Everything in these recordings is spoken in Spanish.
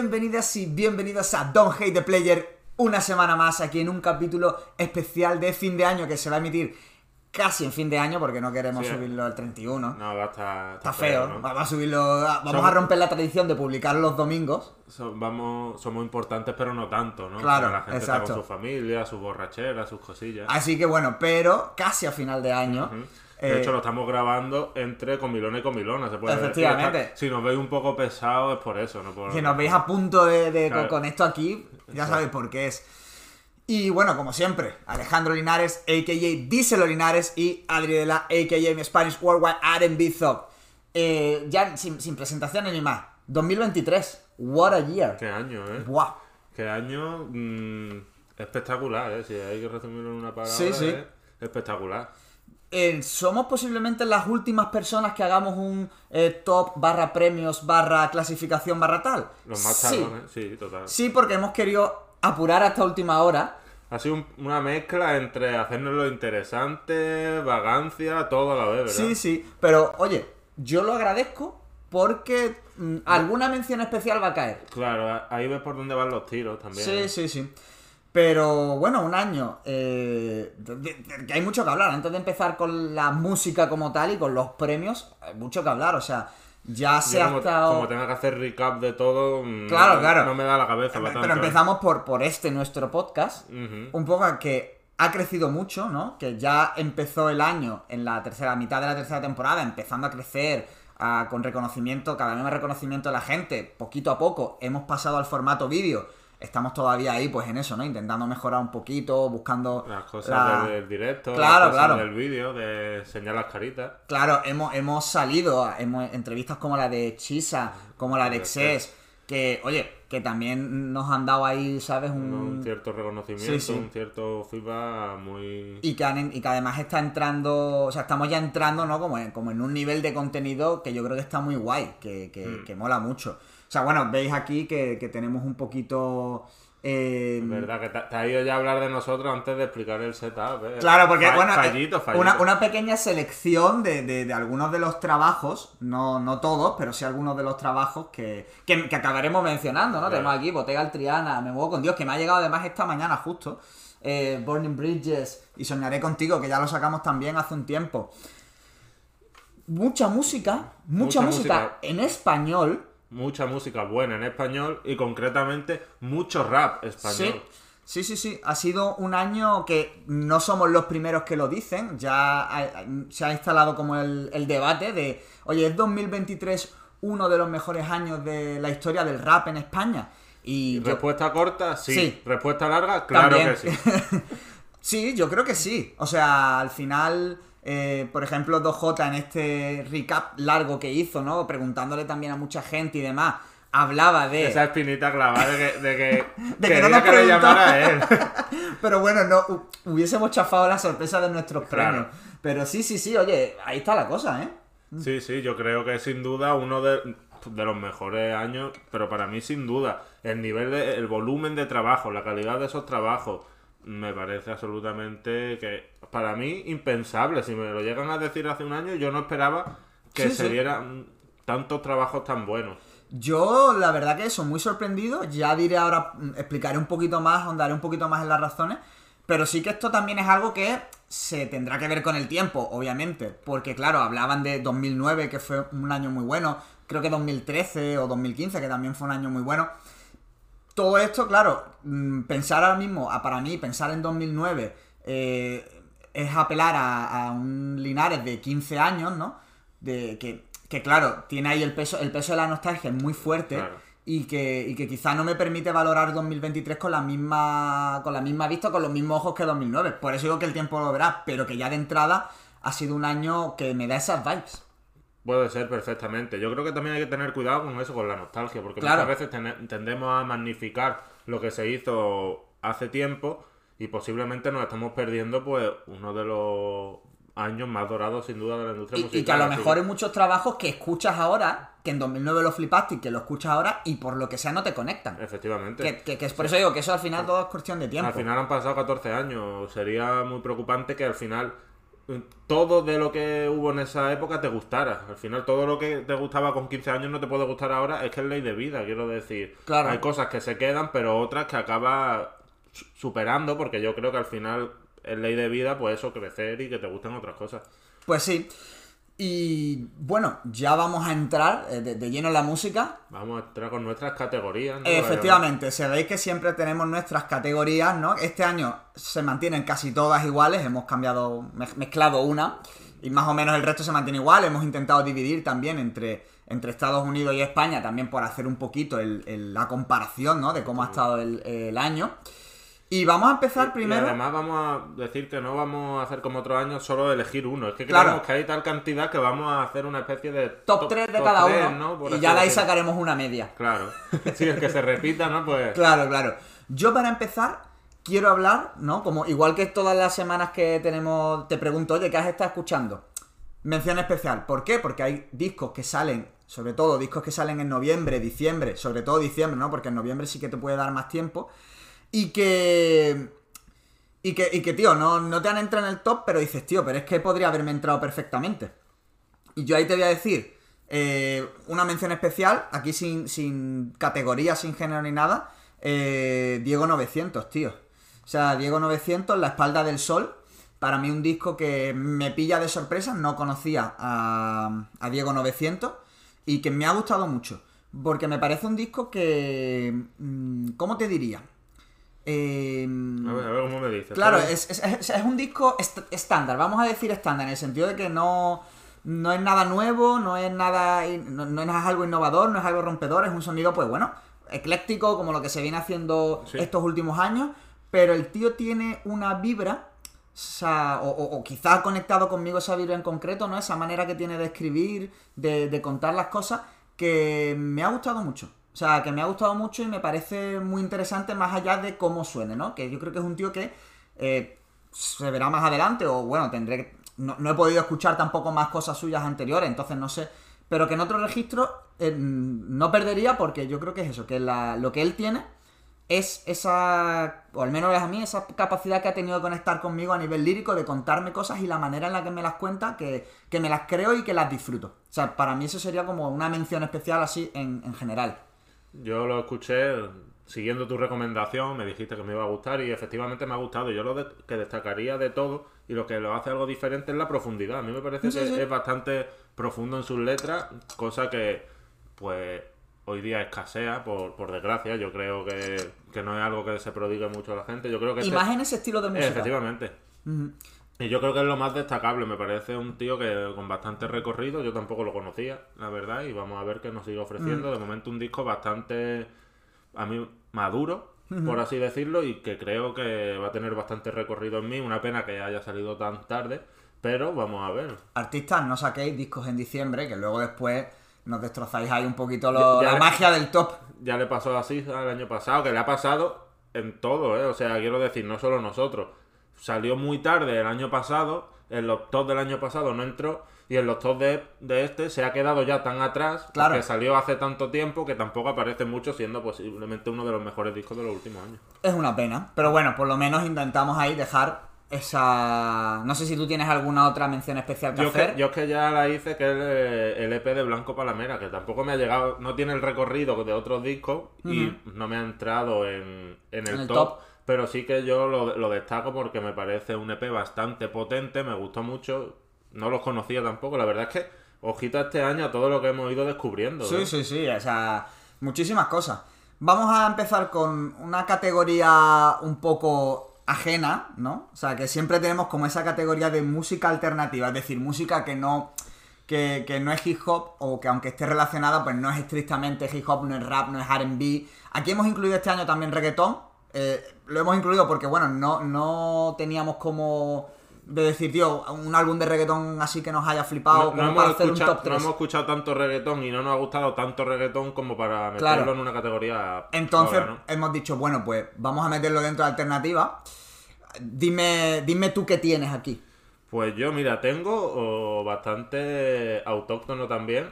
bienvenidas y bienvenidos a Don't Hate the Player. Una semana más aquí en un capítulo especial de fin de año que se va a emitir casi en fin de año porque no queremos Sí. subirlo al 31. No, va a estar. Está feo, ¿no? vamos a subirlo, vamos Somos- a romper la tradición de publicar los domingos. So- vamos, somos importantes, pero no tanto, ¿no? Claro, O sea, la gente exacto. está con su familia, sus borracheras, sus cosillas. Así que bueno, pero casi a final de año. De hecho, lo estamos grabando entre comilona y comilona, se puede. Efectivamente. Si nos veis un poco pesados es por eso, no por... Si nos veis a punto de, de- Claro. con esto aquí, ya sabéis por qué es. Y bueno, como siempre, Alejandro Linares, a.k.a. Díselo Linares y Adri de la, a.k.a. mi Spanish Worldwide R&B Thug. Eh, ya sin, sin presentaciones ni más. 2023. What a year. Qué año, ¿eh? Buah. Qué año mm, espectacular, ¿eh? Si hay que resumirlo en una palabra, Sí, sí. es espectacular. Eh, somos posiblemente las últimas personas que hagamos un eh, top barra premios barra clasificación barra tal. Los más sí. tardones, sí, total. Sí, porque hemos querido apurar hasta última hora. Ha sido un- una mezcla entre hacernos lo interesante, vagancia, todo a la vez, ¿verdad? Sí, sí, pero oye, yo lo agradezco porque mm, alguna mención especial va a caer. Claro, ahí ves por dónde van los tiros también. Sí, sí, sí. Pero bueno, un año. eh, que hay mucho que hablar. Antes de empezar con la música como tal y con los premios, hay mucho que hablar. O sea, ya se ha como, estado. como tenga que hacer recap de todo, mm, Claro, no, claro. no me da la cabeza. Pero ¿eh? empezamos por, por este nuestro podcast. Un poco que ha crecido mucho, ¿no? Que ya empezó el año en la tercera mitad de la tercera temporada, empezando a crecer ah, con reconocimiento, cada vez más reconocimiento de la gente, poquito a poco. Hemos pasado al formato vídeo. Estamos todavía ahí, pues en eso, ¿no? Intentando mejorar un poquito, buscando Las cosas la- del, directo, Claro, las cosas claro. del vídeo, de enseñar las caritas. Claro, hemos, hemos salido a hemos, entrevistas como la de Chisa, como la de Excess, que, oye, que también nos han dado ahí, ¿sabes? Un, Un cierto reconocimiento. Sí, sí. un cierto feedback muy... y que, han- y que además está entrando, o sea, estamos ya entrando, ¿no? Como en, como en un nivel de contenido que yo creo que está muy guay, que, que, Mm. que mola mucho. O sea, bueno, veis aquí que, que tenemos un poquito... eh, ¿Verdad? Que te, te ha ido ya a hablar de nosotros antes de explicar el setup. ¿eh? Claro, porque, Fa- bueno, eh, Fallito, fallito. Una, una pequeña selección de, de- de algunos de los trabajos, no, no todos, pero sí algunos de los trabajos que, que, que acabaremos mencionando, ¿no? Claro. Tenemos aquí Bottega al Triana, Me Muevo con Dios, que me ha llegado además esta mañana justo, eh, Burning Bridges y Soñaré Contigo, que ya lo sacamos también hace un tiempo. Mucha música, mucha, Mucha música, música. en español. Mucha música buena en español y concretamente mucho rap español. Sí, sí, sí, sí. Ha sido un año que no somos los primeros que lo dicen. Ya ha- se ha instalado como el, el debate de, oye, ¿es 2023 uno de los mejores años de la historia del rap en España? Y yo- Respuesta corta, sí. Sí. Respuesta larga, claro También. que sí. sí, yo creo que sí. O sea, al final, eh, por ejemplo, 2J en este recap largo que hizo, ¿no? Preguntándole también a mucha gente y demás, hablaba de... Esa espinita clavada de que, de que, De que no nos que le llamara a él. Pero bueno, no hu- hubiésemos chafado la sorpresa de nuestros Claro. premios. Pero sí, sí, sí, oye, ahí está la cosa, ¿eh? Sí, sí, yo creo que sin duda uno de, de los mejores años, pero para mí sin duda, el nivel de, el volumen de trabajo, la calidad de esos trabajos, me parece absolutamente que, para mí, impensable. Si me lo llegan a decir hace un año, yo no esperaba que Sí, se sí. dieran tantos trabajos tan buenos. Yo, la verdad que eso, muy sorprendido. Ya diré ahora, mm, explicaré un poquito más, ahondaré un poquito más en las razones. Pero sí que esto también es algo que se tendrá que ver con el tiempo, obviamente. Porque, claro, hablaban de 2009, que fue un año muy bueno. Creo que 2013 o 2015, que también fue un año muy bueno. Todo esto, claro, mm, pensar ahora mismo, a- para mí, pensar en 2009 eh, es apelar a, a un Linares de 15 años, ¿no? De que, que, claro, tiene ahí el peso, el peso de la nostalgia es muy fuerte Claro. y que, y que quizá no me permite valorar 2023 con la misma con la misma vista, con los mismos ojos que 2009. Por eso digo que el tiempo lo verá, pero que ya de entrada ha sido un año que me da esas vibes. Puede ser perfectamente. Yo creo que también hay que tener cuidado con eso, con la nostalgia, porque Claro. muchas veces tendemos a magnificar lo que se hizo hace tiempo y posiblemente nos estamos perdiendo pues uno de los años más dorados sin duda de la industria Y, musical. y que a lo mejor hay muchos trabajos que escuchas ahora, que en 2009 lo flipaste y que lo escuchas ahora y por lo que sea no te conectan. Efectivamente. Que, que- que es por eso digo que eso al final todo es cuestión de tiempo. Al final han pasado 14 años. Sería muy preocupante que al final todo de lo que hubo en esa época te gustara. Al final, todo lo que te gustaba con 15 años no te puede gustar ahora. Es que es ley de vida, quiero decir. Claro. Hay cosas que se quedan, pero otras que acaba su- superando, porque yo creo que al final es ley de vida, pues eso, crecer y que te gusten otras cosas. Pues sí. Y bueno, ya vamos a entrar eh, de, de lleno en la música. Vamos a entrar con nuestras categorías. ¿no? Efectivamente, sabéis que siempre tenemos nuestras categorías, ¿no? Este año se mantienen casi todas iguales, hemos cambiado, mez- mezclado una y más o menos el resto se mantiene igual. Hemos intentado dividir también entre, entre Estados Unidos y España, también por hacer un poquito el- el- la comparación, ¿no? De cómo ha estado el, el año. Y vamos a empezar Y primero. además vamos a decir que no vamos a hacer como otros años solo elegir uno. Es que Claro. creemos que hay tal cantidad que vamos a hacer una especie de top 3 de cada uno y ya de ahí sacaremos una media. Claro. Sí, es que se repita, ¿no? Pues. Claro, claro. Yo para empezar quiero hablar, ¿no? Como igual que todas las semanas que tenemos, te pregunto, oye, ¿qué has estado escuchando? Mención especial. ¿Por qué? Porque hay discos que salen, sobre todo discos que salen en noviembre, diciembre, sobre todo diciembre, ¿no? Porque en noviembre sí que te puede dar más tiempo. Y que... Y que, y que tío, no, no te han entrado en el top, pero dices, tío, pero es que podría haberme entrado perfectamente. Y yo ahí te voy a decir eh, una mención especial, aquí sin, sin categoría, sin género ni nada. eh, Diego 900, tío. O sea, Diego 900, La espalda del sol. Para mí un disco que me pilla de sorpresa, no conocía a, a Diego 900 y que me ha gustado mucho. Porque me parece un disco que... mm, ¿Cómo te diría? Eh, A ver, a ver cómo me dices. Claro, es, es- es- es un disco est- estándar, vamos a decir estándar, en el sentido de que no, no es nada nuevo, no es nada no, no es algo innovador, no es algo rompedor, es un sonido, pues bueno, ecléctico, como lo que se viene haciendo Sí. estos últimos años, pero el tío tiene una vibra, o, sea, o, o- o quizá ha conectado conmigo esa vibra en concreto, ¿no? Esa manera que tiene de escribir, de, de contar las cosas, que me ha gustado mucho. O sea, que me ha gustado mucho y me parece muy interesante más allá de cómo suene, ¿no? Que yo creo que es un tío que eh, se verá más adelante o bueno, tendré que... No, he podido escuchar tampoco más cosas suyas anteriores, entonces no sé. Pero que en otro registro eh, no perdería porque yo creo que es eso, que lo que él tiene es esa, o al menos es a mí, esa capacidad que ha tenido de conectar conmigo a nivel lírico, de contarme cosas y la manera en la que me las cuenta, que, que me las creo y que las disfruto. O sea, para mí eso sería como una mención especial así en, en general. Yo lo escuché siguiendo tu recomendación, me dijiste que me iba a gustar y efectivamente me ha gustado. Yo lo de- que destacaría de todo y lo que lo hace algo diferente es la profundidad. A mí me parece Sí, que sí. es bastante profundo en sus letras, cosa que pues hoy día escasea, por, por desgracia. Yo creo que, que no es algo que se prodigue mucho a la gente. Yo creo que Y este- más en ese estilo de música. Efectivamente. Y yo creo que es lo más destacable, me parece un tío que con bastante recorrido, yo tampoco lo conocía, la verdad, y vamos a ver qué nos sigue ofreciendo. De momento un disco bastante, a mí, maduro, por así decirlo, y que creo que va a tener bastante recorrido en mí. Una pena que haya salido tan tarde, pero vamos a ver. Artistas, no saquéis discos en diciembre, que luego después nos destrozáis ahí un poquito lo- Ya- ya la le- magia del top. Ya le pasó así al año pasado, que le ha pasado en todo, ¿eh? O sea, quiero decir, no solo nosotros. Salió muy tarde el año pasado, en los top del año pasado no entró, y en los top de, de este se ha quedado ya tan atrás, Claro. que salió hace tanto tiempo que tampoco aparece mucho, siendo posiblemente uno de los mejores discos de los últimos años. Es una pena. Pero bueno, por lo menos intentamos ahí dejar esa... No sé si tú tienes alguna otra mención especial que Yo hacer. que, yo es que ya la hice, que es el, el EP de Blanco Palamera, que tampoco me ha llegado, no tiene el recorrido de otros discos y no me ha entrado en, en el, En el top, top. Pero sí que yo lo, lo destaco porque me parece un EP bastante potente, me gustó mucho, no los conocía tampoco, la verdad es que ojita este año a todo lo que hemos ido descubriendo. Sí, ¿eh? sí, sí, o sea, muchísimas cosas. Vamos a empezar con una categoría un poco ajena, ¿no? O sea, que siempre tenemos como esa categoría de música alternativa, es decir, música que no que, que no es hip hop o que aunque esté relacionada, pues no es estrictamente hip hop, no es rap, no es R&B. Aquí hemos incluido este año también reggaetón. Eh, lo hemos incluido porque, bueno, no, no teníamos como de decir, tío, un álbum de reggaetón así que nos haya flipado No, como hemos para hacer escuchado, un top no 3. hemos escuchado tanto reggaetón y no nos ha gustado tanto reggaetón como para meterlo Claro. en una categoría. Entonces ahora, ¿no? hemos dicho, bueno, pues vamos a meterlo dentro de alternativa. Dime, dime tú qué tienes aquí. Pues yo, mira, tengo oh, bastante autóctono también.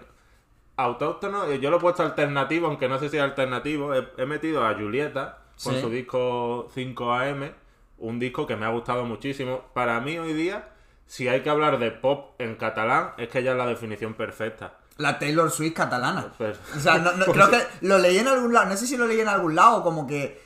Autóctono, eh, yo lo he puesto alternativo, aunque no sé si es alternativo. He, he metido a Julieta con Sí. su disco 5AM, un disco que me ha gustado muchísimo. Para mí hoy día si hay que hablar de pop en catalán, es que ya es la definición perfecta. La Taylor Swift catalana. Pues- O sea, no- no- creo que lo leí en algún lado, no sé si lo leí en algún lado, como que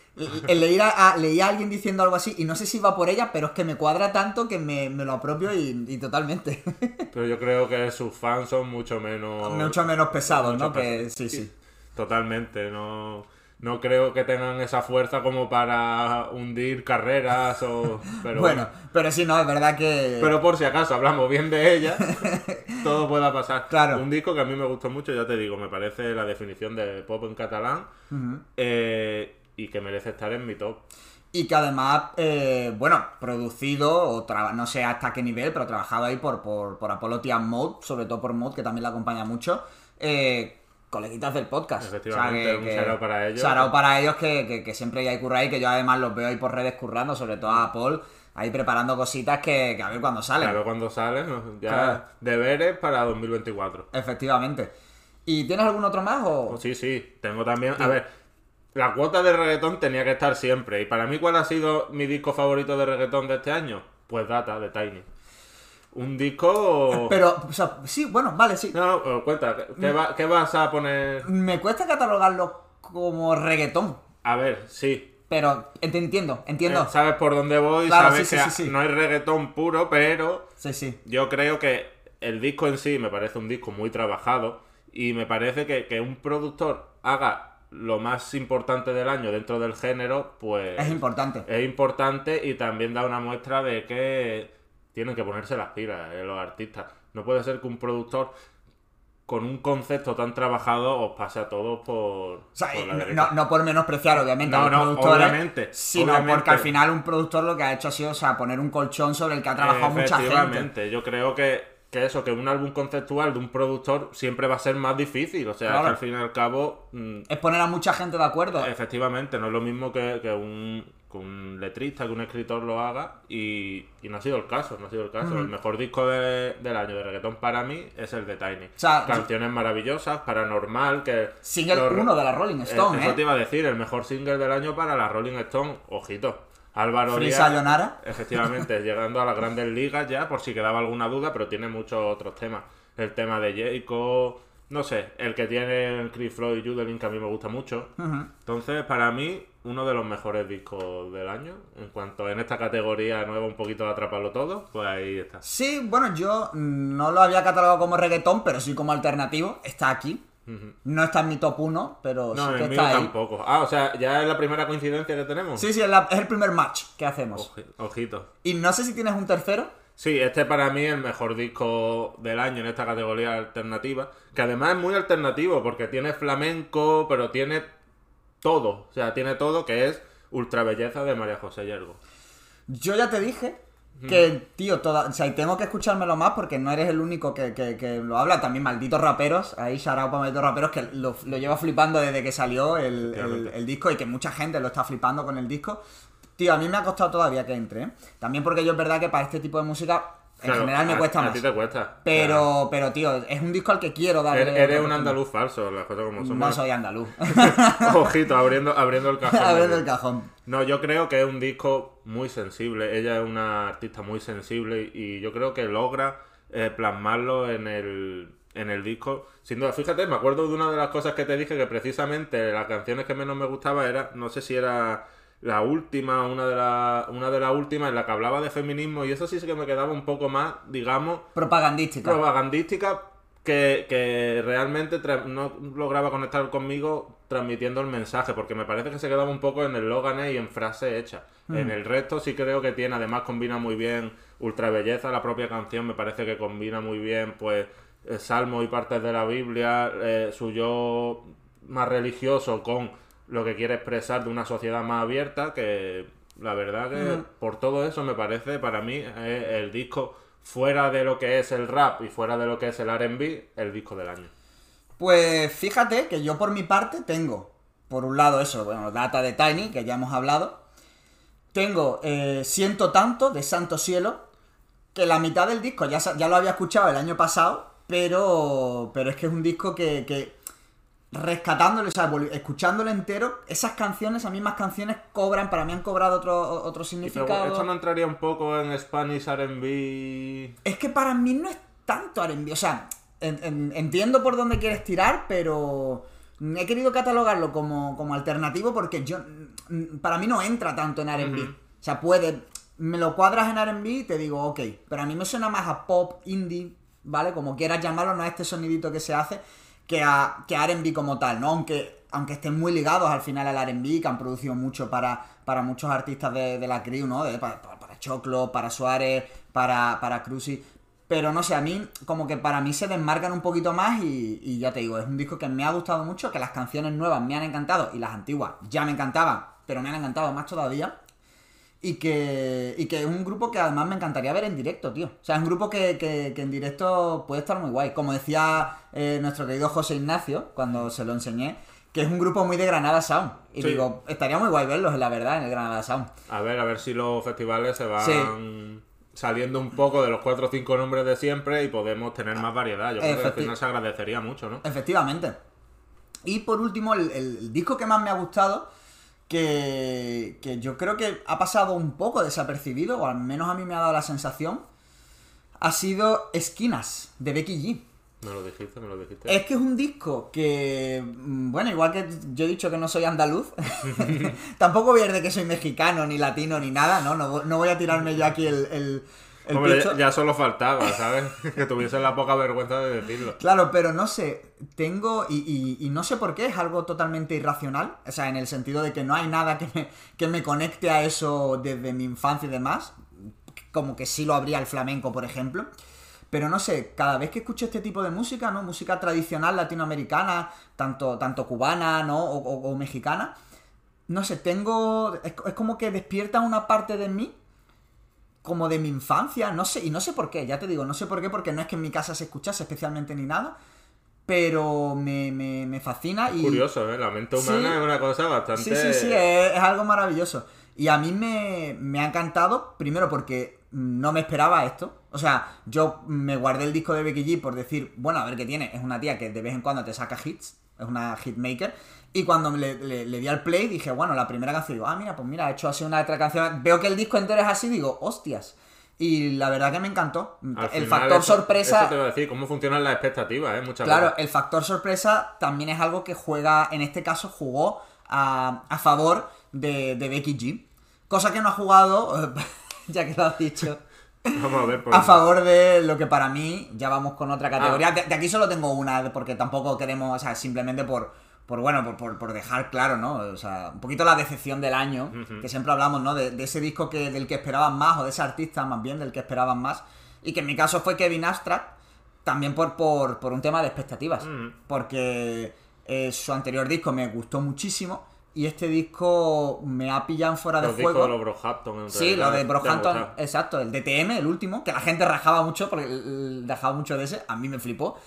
leí a, a- leí a alguien diciendo algo así, y no sé si va por ella, pero es que me cuadra tanto que me, me lo apropio y, y totalmente. Pero yo creo que sus fans son mucho menos... Mucho menos pesados, ¿no? Que sí, sí. Totalmente, no, no creo que tengan esa fuerza como para hundir carreras o... Pero bueno, pero sí, no, es verdad que... Pero por si acaso hablamos bien de ella, todo pueda pasar. Claro. Un disco que a mí me gustó mucho, ya te digo, me parece la definición de pop en catalán eh, y que merece estar en mi top. Y que además, eh, bueno, producido, o no sé hasta qué nivel, pero trabajado ahí por, por, por Apollo Tian Mode, sobre todo por Mode, que también la acompaña mucho. Eh, coleguitas del podcast. Efectivamente, un shout-out para ellos. shout-out para ellos que, que, que siempre hay currar y que yo además los veo ahí por redes currando, sobre todo a Paul, ahí preparando cositas que, que a ver cuándo salen. Claro, cuando sale, ¿no? ya Claro. deberes para 2024. Efectivamente. ¿Y tienes algún otro más o...? Pues sí, sí, tengo también... A ver, la cuota de reggaetón tenía que estar siempre. Y para mí, ¿cuál ha sido mi disco favorito de reggaetón de este año? Pues Data, de Tiny. Un disco... Pero, o sea, sí, bueno, vale, sí. No, no, pero cuenta, ¿qué, va- qué vas a poner? Me cuesta catalogarlo como reggaetón, A ver, sí. pero te entiendo, entiendo. Eh, Sabes por dónde voy, Claro, sabes sí, que sí, sí. no hay reggaetón puro, pero Sí, sí. yo creo que el disco en sí me parece un disco muy trabajado y me parece que, que un productor haga lo más importante del año dentro del género, pues Es importante. es importante y también da una muestra de que tienen que ponerse las pilas eh, los artistas. No puede ser que un productor con un concepto tan trabajado os pase a todos por, O sea, por la no, por menospreciar, obviamente, No, a los no, productores, obviamente, sino obviamente. porque al final un productor lo que ha hecho ha sido, o sea, poner un colchón sobre el que ha trabajado mucha gente. Efectivamente, yo creo que, que eso, que un álbum conceptual de un productor siempre va a ser más difícil. O sea, Claro. que al fin y al cabo, mm, Es poner a mucha gente de acuerdo. efectivamente, no es lo mismo que, que un, que un letrista, que un escritor lo haga. Y, y no ha sido el caso, no ha sido el caso. El mejor disco de- del año de reggaetón para mí es el de Tiny. sea, Canciones maravillosas, paranormal, que... Single los- uno de la Rolling Eh, Stone, Eso ¿eh? te iba a decir, el mejor single del año para la Rolling Stone. Ojito. Álvaro Free Díaz, Sayonara. Efectivamente, llegando a las grandes ligas ya, por si quedaba alguna duda, pero tiene muchos otros temas. El tema de Jayco, no sé, el que tiene Chris Floyd y Judelin, que a mí me gusta mucho. Entonces, para mí, uno de los mejores discos del año. En cuanto en esta categoría nueva, un poquito de atraparlo todo, pues ahí está. Sí, bueno, yo no lo había catalogado como reggaetón, pero sí como alternativo. Está aquí. No está en mi top 1, pero No, sí que mío está ahí. tampoco. Ah, o sea, ya es la primera coincidencia que tenemos. Sí, sí, es, la- es el primer match que hacemos. Oji- Ojito. Y no sé si tienes un tercero. Sí, este para mí es el mejor disco del año en esta categoría alternativa, que además es muy alternativo porque tiene flamenco, pero tiene todo, o sea, tiene todo que es Ultra Belleza de María José Yergo. Yo ya te dije que, tío, toda, o sea, y tengo que escuchármelo más porque no eres el único que, que- que lo habla. También malditos raperos, ahí out para malditos raperos que lo, lo lleva flipando desde que salió el, el disco y que mucha gente lo está flipando con el disco. Tío, a mí me ha costado todavía que entre. ¿eh? También porque yo es verdad que para este tipo de música en Claro, general me a- cuesta a más. ti te cuesta. Pero, pero, tío, es un disco al que quiero darle. eres, eres un andaluz falso, las cosas como son. No soy andaluz. Ojito, abriendo, abriendo el cajón. Abriendo el cajón. No, yo creo que es un disco muy sensible. Ella es una artista muy sensible y yo creo que logra eh, plasmarlo en el, en el disco. Sin duda, fíjate, me acuerdo de una de las cosas que te dije que precisamente las canciones que menos me gustaba era, no sé si era la última, una de, la, una de las últimas en la que hablaba de feminismo y eso sí que me quedaba un poco más, digamos, Propagandística. propagandística que, que realmente no lograba conectar conmigo transmitiendo el mensaje, porque me parece que se quedaba un poco en el Logan y en frase hecha. En el resto sí creo que tiene, además combina muy bien Ultra Belleza, la propia canción me parece que combina muy bien, pues, eh, salmos y partes de la Biblia, eh, su yo más religioso con lo que quiere expresar de una sociedad más abierta, que la verdad que por todo eso me parece para mí eh, el disco fuera de lo que es el rap y fuera de lo que es el R&B, el disco del año. Pues fíjate que yo por mi parte tengo, por un lado eso, bueno, Data de Tiny, que ya hemos hablado. Tengo eh, Siento Tanto, de Santo Cielo, que la mitad del disco ya, ya lo había escuchado el año pasado, pero, pero es que es un disco que, que rescatándolo, o sea, escuchándolo entero, esas canciones, esas mismas canciones cobran, para mí han cobrado otro, otro significado. esto no entraría un poco en Spanish R&B... Es que para mí no es tanto R&B, o sea, en- en- entiendo por dónde quieres tirar, pero he querido catalogarlo como, como alternativo porque yo mm, para mí no entra tanto en R&B. Ujú. O sea, puede, me lo cuadras en R&B y te digo, ok, pero a mí me suena más a pop, indie, ¿vale? Como quieras llamarlo, no a este sonidito que se hace, que a, que a R&B como tal, ¿no? Aunque, aunque estén muy ligados al final al R&B, que han producido mucho para, para muchos artistas de, de la crew, ¿no? De- para, para- Choclo, para Suárez, para, para Cruzy. Pero no sé, a mí, como que para mí se desmarcan un poquito más y, y ya te digo, es un disco que me ha gustado mucho, que las canciones nuevas me han encantado y las antiguas ya me encantaban, pero me han encantado más todavía. Y que, y que es un grupo que además me encantaría ver en directo, tío. O sea, es un grupo que, que- que en directo puede estar muy guay. Como decía eh, nuestro querido José Ignacio cuando se lo enseñé, que es un grupo muy de Granada Sound. Y Sí. digo, estaría muy guay verlos, la verdad, en el Granada Sound. A ver, a ver si los festivales se van Sí. saliendo un poco de los cuatro o cinco nombres de siempre y podemos tener más variedad. Yo creo que al final se agradecería mucho, ¿no? Efectivamente. Y por último, el disco que más me ha gustado, que, que yo creo que ha pasado un poco desapercibido, o al menos a mí me ha dado la sensación, ha sido Esquinas, de Becky G. Me lo dijiste, me lo dijiste. Es que es un disco que, mm, bueno, igual que yo he dicho que no soy andaluz, tampoco voy a ir de que soy mexicano, ni latino, ni nada, ¿no? No, no voy a tirarme yo aquí el, el, el Hombre, ya, ya solo faltaba, ¿sabes? que tuviese la poca vergüenza de decirlo. Claro, pero no sé, tengo, y, y- y no sé por qué, es algo totalmente irracional, o sea, en el sentido de que no hay nada que me, que me conecte a eso desde mi infancia y demás, como que sí lo habría el flamenco, por ejemplo, pero no sé, cada vez que escucho este tipo de música, ¿no? Música tradicional latinoamericana, tanto, tanto cubana, ¿no? O, o- o mexicana, no sé, tengo, es, es como que despierta una parte de mí como de mi infancia, no sé, y no sé por qué, ya te digo, no sé por qué, porque no es que en mi casa se escuchase especialmente ni nada, pero me, me, me fascina y... Curioso, ¿eh? La mente humana Sí. es una cosa bastante... Sí, sí, sí, es, es algo maravilloso. Y a mí me, me ha encantado, primero porque no me esperaba esto. O sea, yo me guardé el disco de Becky G por decir, bueno, a ver qué tiene. Es una tía que de vez en cuando te saca hits, es una hitmaker. Y cuando le, le- le di al play dije, bueno, la primera canción, digo, ah, mira, pues mira, ha hecho así una otra canción. Veo que el disco entero es así, digo, hostias. Y la verdad que me encantó. Al el final factor eso- sorpresa... Eso te voy a decir, cómo funcionan las expectativas, ¿eh? Muchas Claro, veces. el factor sorpresa también es algo que juega, en este caso jugó a, a favor de, de Becky G. Cosa que no ha jugado, ya que lo has dicho, Vamos a ver. por- a favor de lo que para mí, ya vamos con otra categoría. De, de aquí solo tengo una, porque tampoco queremos, o sea, simplemente por, por bueno, por, por, por dejar claro, ¿no? O sea, un poquito la decepción del año, que siempre hablamos, ¿no? De, de ese disco que, del que esperaban más, o de ese artista más bien, del que esperaban más. Y que en mi caso fue Kevin Abstract, también por, por, por un tema de expectativas. Porque eh, su anterior disco me gustó muchísimo. Y este disco me ha pillado fuera de Los juego. de los Brockhampton. Sí, lo de Brockhampton, exacto, el DTM, el último, que la gente rajaba mucho porque dejaba mucho de ese, a mí me flipó.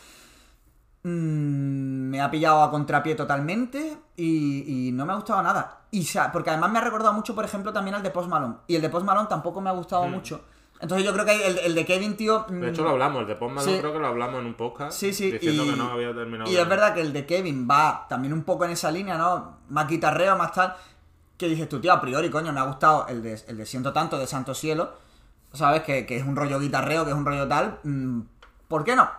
Mm, me ha pillado a contrapié totalmente y, y no me ha gustado nada. Y, porque además me ha recordado mucho, por ejemplo, también al de Post Malone. Y el de Post Malone tampoco me ha gustado mucho. Entonces yo creo que el, el de Kevin, tío... mm, De hecho, lo hablamos. El de Post Malone Sí. creo que lo hablamos en un podcast. Sí, sí, Diciendo y, que no había terminado. y es verdad que el de Kevin va también un poco en esa línea, ¿no? Más guitarreo, más tal. Que dices tú, tío, a priori, coño, me ha gustado el de, el de Siento Tanto de Santo Cielo. ¿Sabes? Que, que es un rollo guitarreo, que es un rollo tal. Mm, ¿Por qué no?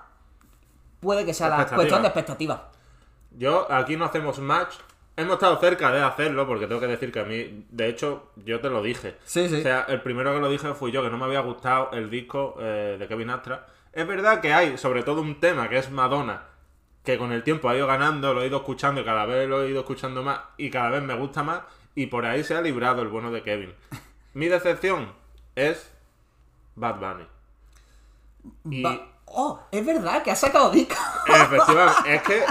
Puede que sea la cuestión de expectativa. Yo, aquí no hacemos match. Hemos estado cerca de hacerlo, porque tengo que decir que a mí, de hecho, yo te lo dije. Sí, sí. O sea, el primero que lo dije fui yo, que no me había gustado el disco eh, de Kevin Astra. Es verdad que hay, sobre todo, un tema que es Madonna, que con el tiempo ha ido ganando, lo he ido escuchando y cada vez lo he ido escuchando más y cada vez me gusta más y por ahí se ha librado el bueno de Kevin. Mi decepción es Bad Bunny. Y Oh, es verdad que ha sacado disco. efectivamente, es que,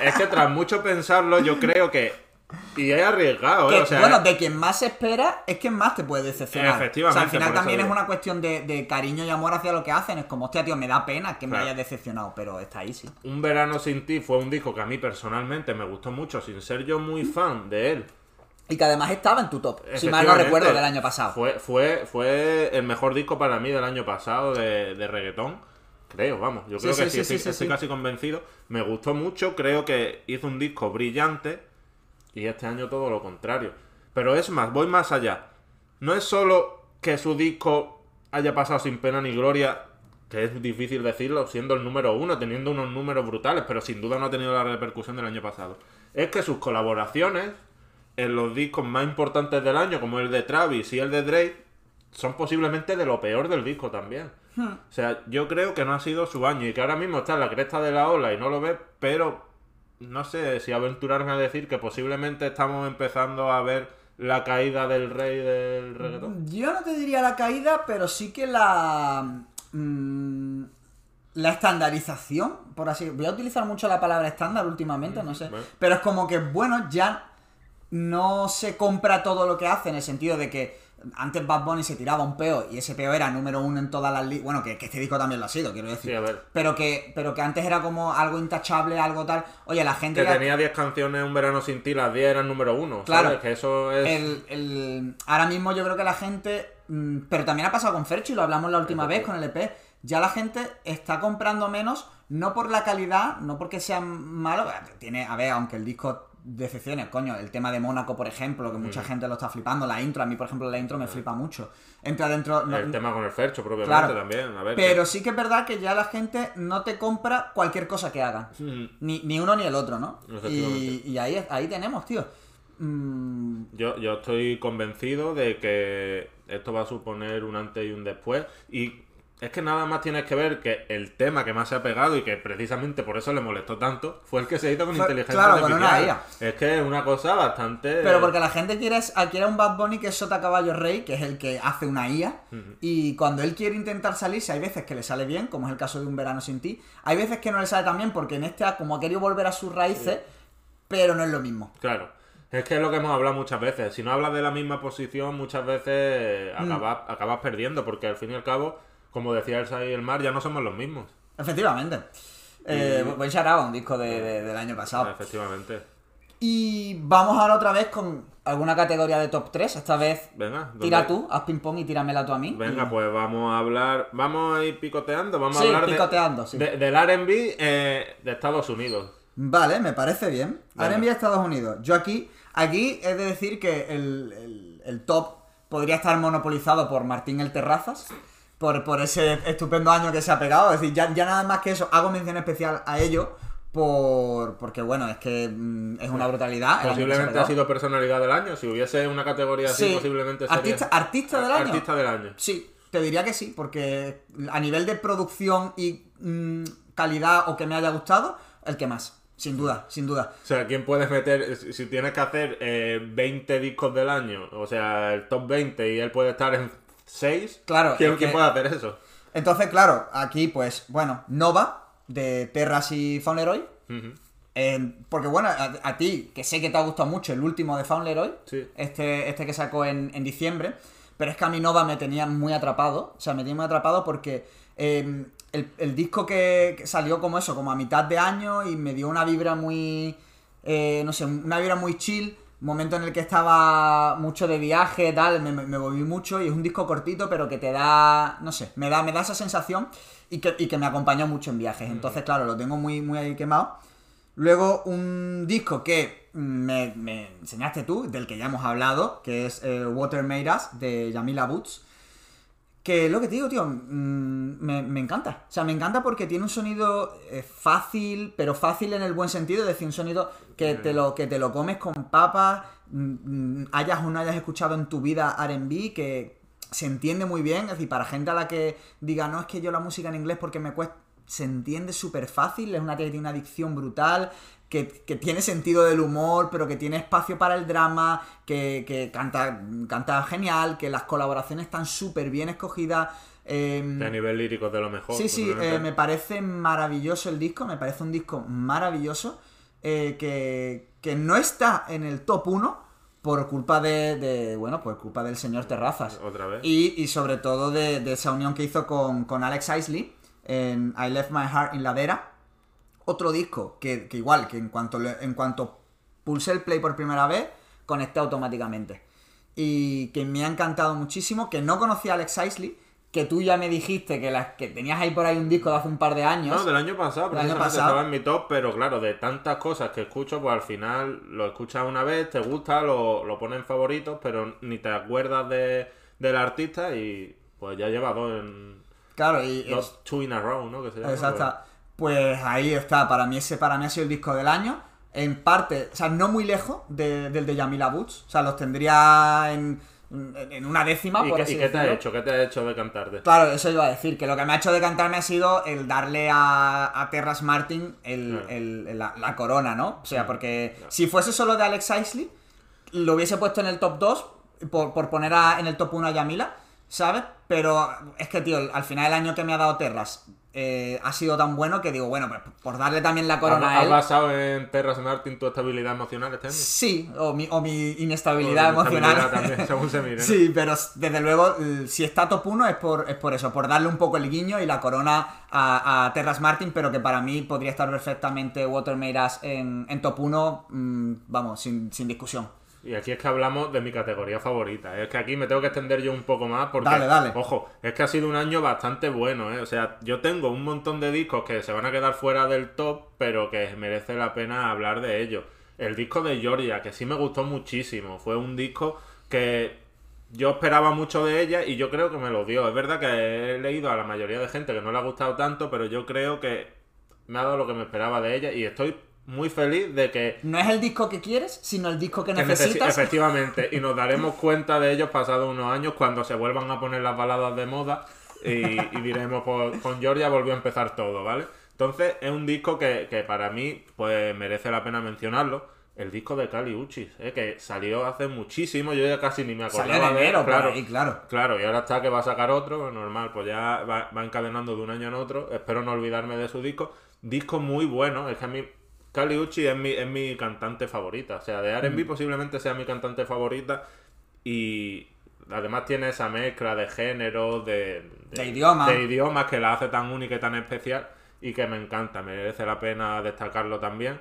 es que tras mucho pensarlo, yo creo que... Y he arriesgado, ¿eh? Que, O sea, bueno, de quien más se espera es quien más te puede decepcionar. Efectivamente, O sea, al final también es digo. una cuestión de, de cariño y amor hacia lo que hacen. Es como, hostia, tío, me da pena que me hayas decepcionado, pero está ahí, sí. Un verano sin ti fue un disco que a mí personalmente me gustó mucho, sin ser yo muy fan de él. Y que además estaba en tu top, si mal no recuerdo, del año pasado. Fue, fue, fue el mejor disco para mí del año pasado de, de reggaetón. Creo, vamos. Yo creo Sí, que sí, estoy, estoy casi convencido. Me gustó mucho, creo que hizo un disco brillante y este año todo lo contrario. Pero es más, voy más allá. No es solo que su disco haya pasado sin pena ni gloria, que es difícil decirlo, siendo el número uno, teniendo unos números brutales, pero sin duda no ha tenido la repercusión del año pasado. Es que sus colaboraciones en los discos más importantes del año, como el de Travis y el de Drake, son posiblemente de lo peor del disco también. O sea, yo creo que no ha sido su año y que ahora mismo está en la cresta de la ola y no lo ve, pero no sé si aventurarme a decir que posiblemente estamos empezando a ver la caída del rey del reggaetón. Yo no te diría la caída, pero sí que la. mm, la estandarización, por así Voy a utilizar mucho la palabra estándar últimamente, no sé. bueno. Pero es como que, bueno, ya no se compra todo lo que hace en el sentido de que antes Bad Bunny se tiraba un peo y ese peo era número uno en todas las listas. Bueno, que, que este disco también lo ha sido, quiero decir. Sí, a ver. Pero que, pero que antes era como algo intachable, algo tal. Oye, la gente Que ya- tenía 10 canciones Un verano sin ti, las 10 eran número uno. Claro. ¿sabes? Que eso es... el, el- ahora mismo yo creo que la gente. mm, Pero también ha pasado con Fercho y lo hablamos la última vez con el EP. Ya la gente está comprando menos, no por la calidad, no porque sea malo. Tiene, a ver, aunque el disco decepcione, coño, el tema de Mónaco, por ejemplo, que mucha gente lo está flipando. La intro, a mí, por ejemplo, la intro me flipa mucho. Entra dentro. no- El tema con el Fercho, propiamente, Claro. también. A ver, pero sí que es verdad que ya la gente no te compra cualquier cosa que hagan. Mm. Ni, ni uno ni el otro, ¿no? Y ahí, ahí tenemos, tío. Mm, Yo, yo estoy convencido de que esto va a suponer un antes y un después. Y es que nada más tienes que ver que el tema que más se ha pegado y que precisamente por eso le molestó tanto fue el que se hizo con inteligencia claro, con una artificial. Es que es una cosa bastante. Pero porque la gente quiere, quiere un Bad Bunny que es Sota Caballo Rey, que es el que hace una IA, y cuando él quiere intentar salirse, hay veces que le sale bien, como es el caso de Un Verano Sin Ti, hay veces que no le sale tan bien porque en este como ha querido volver a sus raíces, pero no es lo mismo. Claro. Es que es lo que hemos hablado muchas veces. Si no hablas de la misma posición, muchas veces Mm. acabas, acabas perdiendo, porque al fin y al cabo, como decía Elsa y el mar, ya no somos los mismos. Efectivamente. Eh, buen shout un disco de- de- del año pasado. Efectivamente. Y vamos ahora otra vez con alguna categoría de top 3, esta vez Venga, ¿dónde- tira tú, haz ping pong y tíramela tú a mí. Venga, Y- pues vamos a hablar, vamos a ir picoteando, vamos Sí, a hablar de- picoteando, sí. de- del R&B eh, de Estados Unidos. Vale, me parece bien. R&B Estados Unidos. Yo aquí, aquí he de decir que el, el- el top podría estar monopolizado por Martín el Terrazas. Por, por ese estupendo año que se ha pegado. Es decir, ya, ya nada más que eso, hago mención especial a ello. Por, porque bueno, es que mm, es una brutalidad. que se Posiblemente ha sido personalidad del año. Si hubiese una categoría así, Sí. posiblemente sería... Artista, artista del año. Artista del año. Sí, te diría que sí, porque a nivel de producción y mm, calidad o que me haya gustado, el que más. Sin duda, sin duda. O sea, ¿quién puedes meter? Si si tienes que hacer eh, 20 discos del año, o sea, el top 20 y él puede estar en 6, Claro, ¿quién, quién que- puede hacer eso? Entonces, claro, aquí pues, bueno, Nova, de Terras y. Eh, porque bueno, a, a ti, que sé que te ha gustado mucho el último de Fauleroy, Sí. este, este que sacó en, en diciembre, pero es que a mí Nova me tenía muy atrapado, o sea, me tenía muy atrapado porque eh, el, el disco que, que salió como eso, como a mitad de año y me dio una vibra muy, eh, no sé, una vibra muy chill, momento en el que estaba mucho de viaje, tal, me, me, volví mucho y es un disco cortito, pero que te da, no sé, me da, me da esa sensación y que, y que me acompañó mucho en viajes. Entonces, claro, lo tengo muy, muy ahí quemado. Luego, un disco que me, me enseñaste tú, del que ya hemos hablado, que es eh, Water Made Us, de Yamila Boots. Que lo que te digo, tío, mm, me, me encanta. O sea, me encanta porque tiene un sonido eh, fácil, pero fácil en el buen sentido. Es decir, un sonido que te lo, que te lo comes con papas, mm, mm, hayas o no hayas escuchado en tu vida RB, que se entiende muy bien. Es decir, para gente a la que diga, no, es que yo la música en inglés porque me cuesta. Se entiende súper fácil, es una que tiene una dicción brutal, que, que tiene sentido del humor, pero que tiene espacio para el drama, que, que canta, canta genial, que las colaboraciones están súper bien escogidas. em, A nivel lírico es de lo mejor. Sí, sí, eh, me parece maravilloso el disco, me parece un disco maravilloso eh, que, que no está en el top 1 por culpa de, de, bueno, por culpa del señor Terrazas. Otra vez. Y, y sobre todo de, de esa unión que hizo con, con Alex Isley en I Left My Heart in Ladera. Otro disco que, que igual, que en cuanto, le- en cuanto pulsé el play por primera vez, conecté automáticamente. Y que me ha encantado muchísimo, que no conocía a Alex Isley, que tú ya me dijiste que, las, que tenías ahí por ahí un disco de hace un par de años. No, del año pasado, Del año pasado. estaba en mi top, pero claro, de tantas cosas que escucho, pues al final lo escuchas una vez, te gusta, lo, lo pones en favoritos, pero ni te acuerdas de, del artista y pues ya lleva dos en. Claro, y Dos two in a row, ¿no? Que se llama, Exacto. Pues ahí está, para mí ese para mí ha sido el disco del año. En parte, o sea, no muy lejos de- del de Yamila Woods. O sea, los tendría en, en- una décima, pues. ¿Y, por qué, así y qué te ha hecho? ¿Qué te ha hecho de cantarte? Claro, eso iba a decir, que lo que me ha hecho decantarme ha sido el darle a, a Terras Martin el, la, la corona, ¿no? O sea, porque si fuese solo de Alex Isley, lo hubiese puesto en el top 2 por, por poner a- en el top 1 a Yamila, ¿sabes? Pero es que, tío, al final el año que me ha dado Terras eh, ha sido tan bueno que digo, bueno, pues por darle también la corona ¿Has, a has él. basado en Terras Martin tu estabilidad emocional este año? Sí, o mi, o mi inestabilidad O emocional. inestabilidad también, según se mire, ¿no? Sí, pero desde luego, si está top 1 es por, es por eso, por darle un poco el guiño y la corona a, a Terras Martin, pero que para mí podría estar perfectamente Water Made Us en, en top 1, mm, vamos, sin, sin discusión. Y aquí es que hablamos de mi categoría favorita. Es que aquí me tengo que extender yo un poco más porque, Dale, dale. ojo, es que ha sido un año bastante bueno, ¿eh? O sea, yo tengo un montón de discos que se van a quedar fuera del top, pero que merece la pena hablar de ellos. El disco de Georgia, que sí me gustó muchísimo. Fue un disco que yo esperaba mucho de ella y yo creo que me lo dio. Es verdad que he leído a la mayoría de gente que no le ha gustado tanto, pero yo creo que me ha dado lo que me esperaba de ella y estoy muy feliz de que No es el disco que quieres, sino el disco que, que necesi- necesitas. efectivamente, y nos daremos cuenta de ellos pasados unos años cuando se vuelvan a poner las baladas de moda y, y diremos, pues con Georgia volvió a empezar todo, ¿vale? Entonces es un disco que, que para mí pues merece la pena mencionarlo. El disco de Kali Uchis, ¿eh? que salió hace muchísimo, yo ya casi ni me acordaba Salió en de enero, por claro. ahí, claro. Claro, y ahora está que va a sacar otro, normal, pues ya va, va encadenando de un año en otro. Espero no olvidarme de su disco. Disco muy bueno, es que a mí Kali Uchi es mi, es mi cantante favorita. O sea, de Mm. RB posiblemente sea mi cantante favorita. Y además tiene esa mezcla de género, de, De idioma. de idiomas que la hace tan única y tan especial y que me encanta, merece la pena destacarlo también.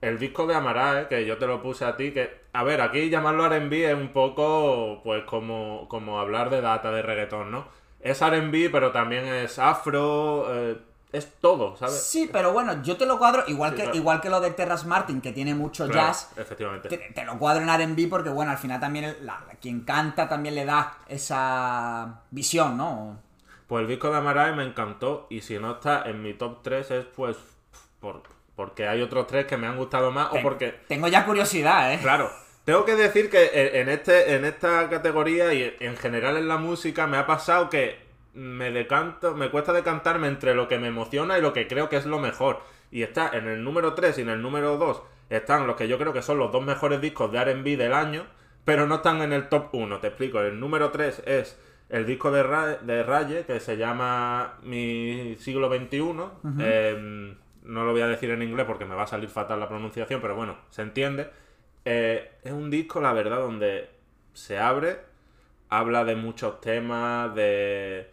El disco de Amará, ¿eh? que yo te lo puse a ti, que, a ver, aquí llamarlo R&B es un poco, pues, como, como hablar de data de reggaetón, ¿no? Es R&B, pero también es afro, eh, es todo, ¿sabes? Sí, pero bueno, yo te lo cuadro, igual, Sí, que, claro. igual que lo de Terras Martin, que tiene mucho Claro, jazz, efectivamente. te, te lo cuadro en R&B porque, bueno, al final también el- la- quien canta también le da esa visión, ¿no? Pues el disco de Amarai me encantó y si no está en mi top 3 es pues por, porque hay otros tres que me han gustado más o porque Tengo ya curiosidad, ¿eh? Claro, tengo que decir que en, este, en esta categoría y en general en la música me ha pasado que me decanto, me cuesta decantarme entre lo que me emociona y lo que creo que es lo mejor. Y está en el número 3 y en el número 2 están los que yo creo que son los dos mejores discos de RB del año, pero no están en el top 1, te explico. El número 3 es el disco de, Ra- de Raye, que se llama Mi siglo XXI. Eh, no lo voy a decir en inglés porque me va a salir fatal la pronunciación, pero bueno, se entiende. Eh, es un disco, la verdad, donde se abre, habla de muchos temas, de,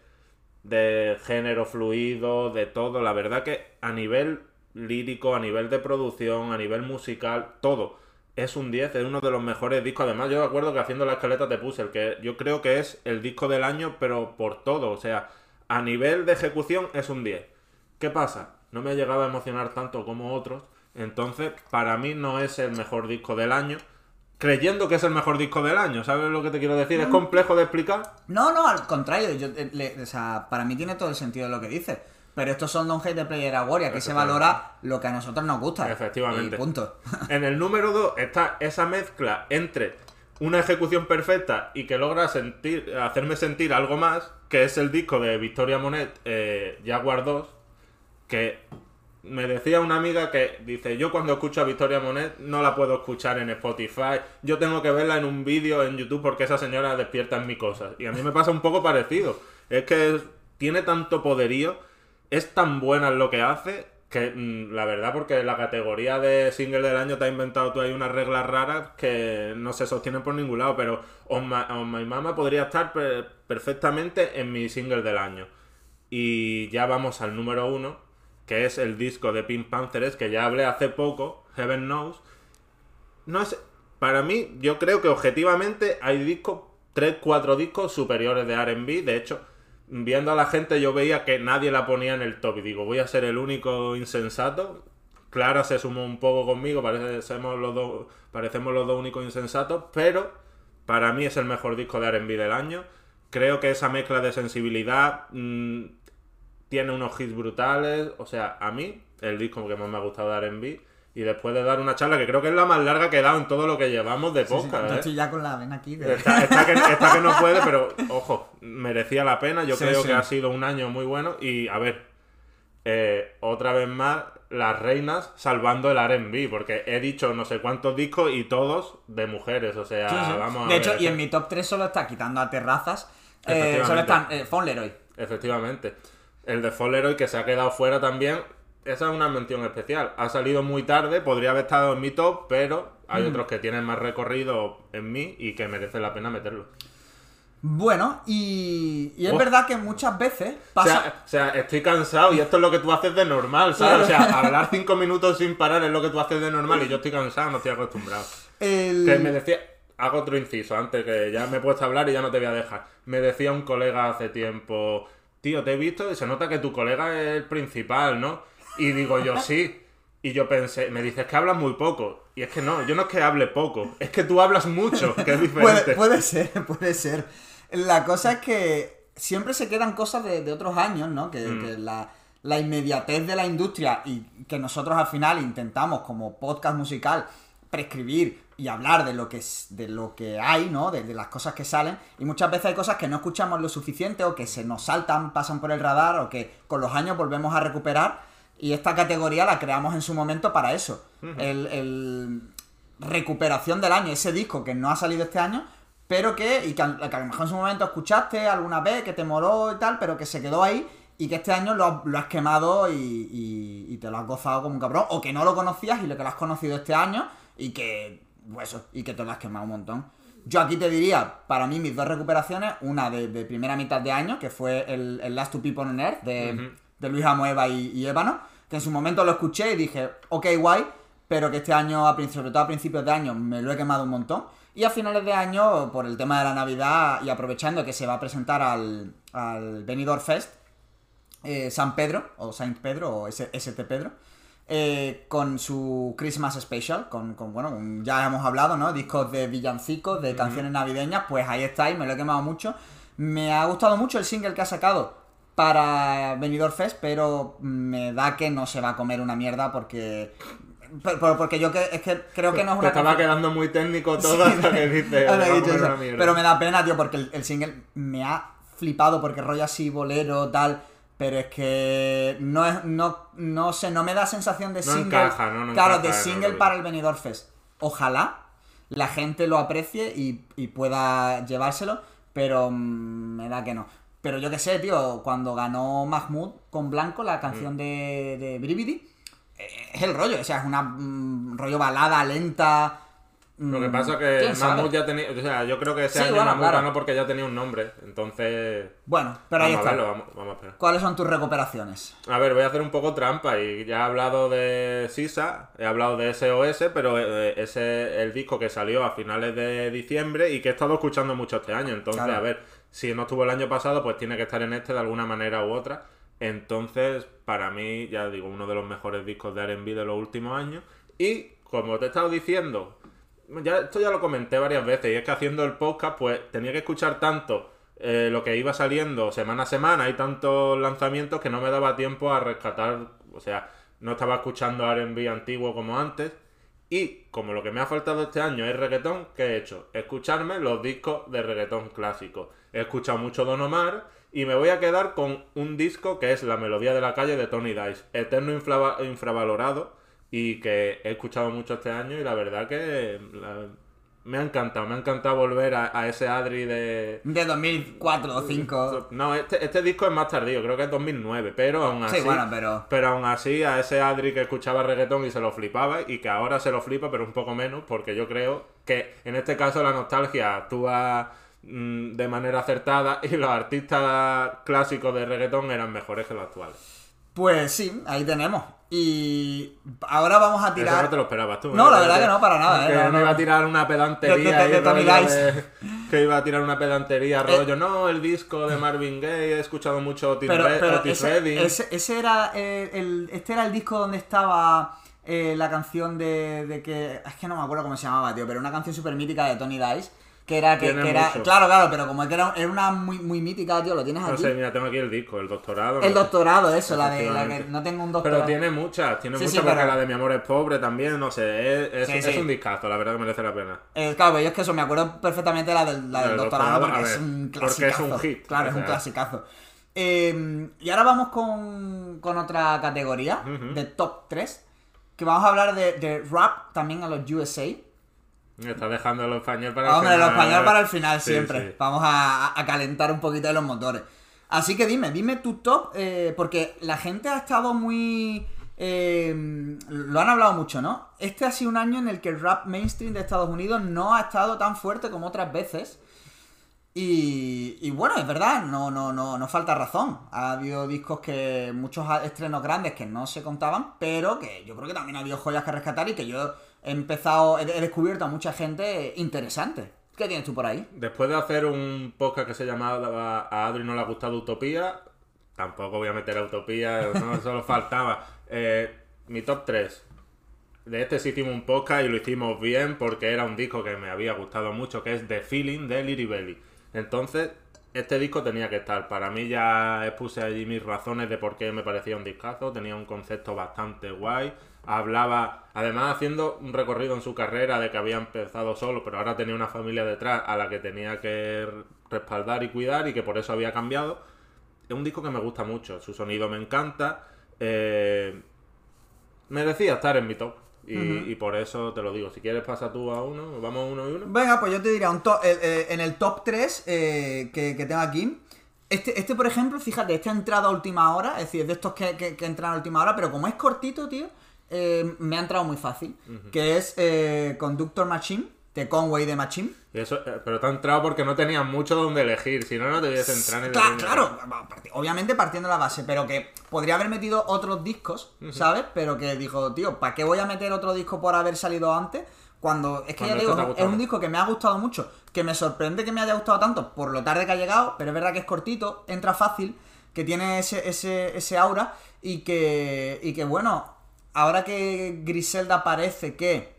de género fluido, de todo. La verdad que a nivel lírico, a nivel de producción, a nivel musical, todo. Es un 10, es uno de los mejores discos. Además, yo me acuerdo que haciendo la escaleta te puse el que yo creo que es el disco del año, pero por todo. O sea, a nivel de ejecución es un 10. ¿Qué pasa? No me ha llegado a emocionar tanto como otros. Entonces, para mí no es el mejor disco del año. Creyendo que es el mejor disco del año, ¿sabes lo que te quiero decir? Es complejo de explicar. No, no, al contrario, yo, eh, le- o sea, para mí tiene todo el sentido lo que dice. Pero estos son Don't Hate the Player Award y aquí se valora lo que a nosotros nos gusta. Efectivamente. Y punto. En el número 2 está esa mezcla entre una ejecución perfecta y que logra sentir, hacerme sentir algo más, que es el disco de Victoria Monet, eh, Jaguar 2, que me decía una amiga que dice, yo cuando escucho a Victoria Monet no la puedo escuchar en Spotify, yo tengo que verla en un vídeo en YouTube porque esa señora despierta en mi cosas. Y a mí me pasa un poco parecido. Es que tiene tanto poderío, es tan buena en lo que hace, que mm, la verdad porque la categoría de single del año te ha inventado tú ahí unas reglas raras que no se sostienen por ningún lado, pero On My, My Mama podría estar per- perfectamente en mi single del año. Y ya vamos al número uno, que es el disco de Pink Panthers, que ya hablé hace poco, Heaven Knows. No es. Para mí, yo creo que objetivamente hay discos, 3, 4 discos superiores de RB. De hecho, viendo a la gente yo veía que nadie la ponía en el top y digo, voy a ser el único insensato. Clara se sumó un poco conmigo, parecemos los dos, parecemos los dos únicos insensatos, pero para mí es el mejor disco de R&B del año. Creo que esa mezcla de sensibilidad mm, tiene unos hits brutales, o sea, a mí el disco que más me ha gustado de R&B y después de dar una charla que creo que es la más larga que he dado en todo lo que llevamos de podcast. yo ¿eh? estoy ya con la vena aquí. Esta, que, no puede, pero ojo, merecía la pena. Yo creo que ha sido un año muy bueno. Y a ver, eh, otra vez más, las reinas salvando el RB, porque he dicho no sé cuántos discos y todos de mujeres. O sea, vamos a De hecho, y en mi top 3 solo está quitando a terrazas. Eh, solo están eh, Leroy. Efectivamente. El de Leroy que se ha quedado fuera también esa es una mención especial. Ha salido muy tarde, podría haber estado en mi top, pero hay mm. otros que tienen más recorrido en mí y que merece la pena meterlo. Bueno, y, y es oh. verdad que muchas veces pasa... O sea, estoy cansado y esto es lo que tú haces de normal, ¿sabes? O sea, hablar cinco minutos sin parar es lo que tú haces de normal y yo estoy cansado, no estoy acostumbrado. Que me decía... Hago otro inciso antes que ya me he puesto a hablar y ya no te voy a dejar. Me decía un colega hace tiempo, tío, te he visto y se nota que tu colega es el principal, ¿no? Y digo yo, sí. Y yo pensé, me dices que hablas muy poco. Y es que no, yo no es que hable poco, es que tú hablas mucho, que es diferente. Puede, ser, puede ser. La cosa es que siempre se quedan cosas de, otros años, ¿no? Que, mm. la, la, inmediatez de la industria y que nosotros al final intentamos como podcast musical prescribir y hablar de lo que, de lo que hay, ¿no? De, de, las cosas que salen. Y muchas veces hay cosas que no escuchamos lo suficiente o que se nos saltan, pasan por el radar o que con los años volvemos a recuperar y esta categoría la creamos en su momento para eso. el, recuperación del año, ese disco que no ha salido este año, pero que, y que a, lo mejor en su momento escuchaste alguna vez, que te moló y tal, pero que se quedó ahí y que este año lo, has quemado y, te lo has gozado como un cabrón, o que no lo conocías y lo que lo has conocido este año y que, pues y que te lo has quemado un montón. Yo aquí te diría, para mí, mis dos recuperaciones, una de, primera mitad de año, que fue el, Last Two People on Earth, de, de Luis Amueva y, y Ébano, que en su momento lo escuché y dije, ok, guay, pero que este año, sobre todo a principios de año, me lo he quemado un montón. Y a finales de año, por el tema de la Navidad y aprovechando que se va a presentar al, al Benidorm Fest, eh, San Pedro, o Saint Pedro, o ST Pedro, eh, con su Christmas Special, con, bueno, ya hemos hablado, ¿no? Discos de villancicos, de canciones navideñas, pues ahí está, y me lo he quemado mucho. Me ha gustado mucho el single que ha sacado, para Benidorm Fest, pero me da que no se va a comer una mierda porque porque yo que, es que creo que no es una. Te estaba quedando muy técnico todo hasta que dices. pero me da pena, tío, porque el, single me ha flipado porque rollo así, bolero, tal. Pero es que no es, no, no sé, no me da sensación de single. Encaja, no, claro, de single para el Benidorm Fest. Ojalá la gente lo aprecie y, y pueda llevárselo, pero mm, me da que no. Pero yo qué sé, tío, cuando ganó Mahmoud con Blanco, la canción mm. de, de Brividi, eh, es el rollo, o sea, es una mm, rollo balada, lenta. Lo que pasa es que Mahmoud ya tenía. O sea, yo creo que ese año ganó porque ya tenía un nombre. Entonces. Bueno, pero ahí está. vamos, a ver. ¿Cuáles son tus recuperaciones? A ver, voy a hacer un poco trampa. Y ya he hablado de Sisa, he hablado de SOS, pero eh, ese es el disco que salió a finales de diciembre y que he estado escuchando mucho este año. Entonces, a ver si no estuvo el año pasado, pues tiene que estar en este de alguna manera u otra. Entonces, para mí, ya digo, uno de los mejores discos de RB de los últimos años. Y, como te he estado diciendo, ya, esto ya lo comenté varias veces, y es que haciendo el podcast, pues tenía que escuchar tanto eh, lo que iba saliendo semana a semana, hay tantos lanzamientos que no me daba tiempo a rescatar, o sea, no estaba escuchando RB antiguo como antes. Y como lo que me ha faltado este año es reggaetón, ¿qué he hecho? Escucharme los discos de reggaetón clásico he escuchado mucho Don Omar y me voy a quedar con un disco que es La Melodía de la Calle de Tony Dice, eterno infravalorado y que he escuchado mucho este año y la verdad que me ha encantado, me ha encantado volver a, ese Adri de... De 2004 o 2005. No, este, este, disco es más tardío, creo que es 2009, pero aún así... Sí, bueno, pero... Pero aún así a ese Adri que escuchaba reggaetón y se lo flipaba y que ahora se lo flipa, pero un poco menos, porque yo creo que en este caso la nostalgia actúa Mm, de manera acertada y los artistas clásicos de reggaetón eran mejores que los actuales. Pues sí, ahí tenemos. Y ahora vamos a tirar. no te lo esperabas tú. No, la verdad que no, para nada. Que ¿eh? no, iba a tirar una pedantería. De, de, de, de que iba a tirar una pedantería, rollo, no, el disco de Marvin Gaye, he escuchado mucho Otis, Pero, Re- pero Otis ese, Redding. ese- ese era eh, el, este era el disco donde estaba eh, la canción de, de que es que no me acuerdo cómo se llamaba, tío, pero una canción súper mítica de Tony Dice que era que, era mucho. claro, claro, pero como que era, era una muy muy mítica, tío, lo tienes No aquí. sé, mira, tengo aquí el disco, el doctorado. el no doctorado, eso, la de la que no tengo un doctorado. Pero tiene muchas, tiene Sí, muchas, sí, porque pero- la de Mi Amor es Pobre también, no sé, es, es, Sí, es un discazo, la verdad que merece la pena. Eh, claro, pero yo es que eso me acuerdo perfectamente la del, la del doctorado doctorado, porque es un porque es clasicazo. un hit, Claro, es un clasicazo. Eh, y ahora vamos con, con otra categoría de top 3. Que vamos a hablar de, de rap también a los USA. Me está dejando lo español para el Hombre, lo final. español para el final Sí, siempre. sí. Vamos a, a calentar un poquito de los motores. Así que dime, dime tu top, eh, porque la gente ha estado muy... eh, lo han hablado mucho, ¿no? Este ha sido un año en el que el rap mainstream de Estados Unidos no ha estado tan fuerte como otras veces. Y, y bueno, es verdad, no, no, no, no falta razón. Ha habido discos que, muchos estrenos grandes que no se contaban, pero que yo creo que también ha habido joyas que rescatar y que yo he empezado, he, descubierto a mucha gente interesante. ¿Qué tienes tú por ahí? Después de hacer un podcast que se llamaba A Adri no le ha gustado Utopía, tampoco voy a meter a Utopía, solo faltaba. Eh, mi top 3. De este sí hicimos un podcast y lo hicimos bien porque era un disco que me había gustado mucho, que es The Feeling de Liri Belly. Entonces, este disco tenía que estar. Para mí ya expuse allí mis razones de por qué me parecía un discazo. Tenía un concepto bastante guay. Hablaba, además haciendo un recorrido en su carrera de que había empezado solo, pero ahora tenía una familia detrás a la que tenía que respaldar y cuidar y que por eso había cambiado. Es un disco que me gusta mucho. Su sonido me encanta. Eh, merecía estar en mi top. Y, y por eso te lo digo. Si quieres pasa tú a uno. Vamos uno y uno. Venga, pues yo te diría un eh, eh, en el top 3 que, que tengo aquí. Este, este, por ejemplo, fíjate, este ha entrado a última hora, es decir, es de estos que, que, que entran a última hora, pero como es cortito, tío, eh, me ha entrado muy fácil. Que es eh, Conductor Machine, de Conway de Machine. Eso, eh, pero te ha entrado porque no tenías mucho donde elegir. Si no, no te hubiese entrado en claro, parti- obviamente partiendo de la base, pero que podría haber metido otros discos, ¿sabes? Pero que dijo, tío, ¿para qué voy a meter otro disco por haber salido antes? Cuando es que Cuando ya digo, te es un disco que me ha gustado mucho, que me sorprende que me haya gustado tanto por lo tarde que ha llegado, pero es verdad que es cortito, entra fácil, que tiene ese, ese, ese aura y que, y que bueno, ahora que Griselda parece que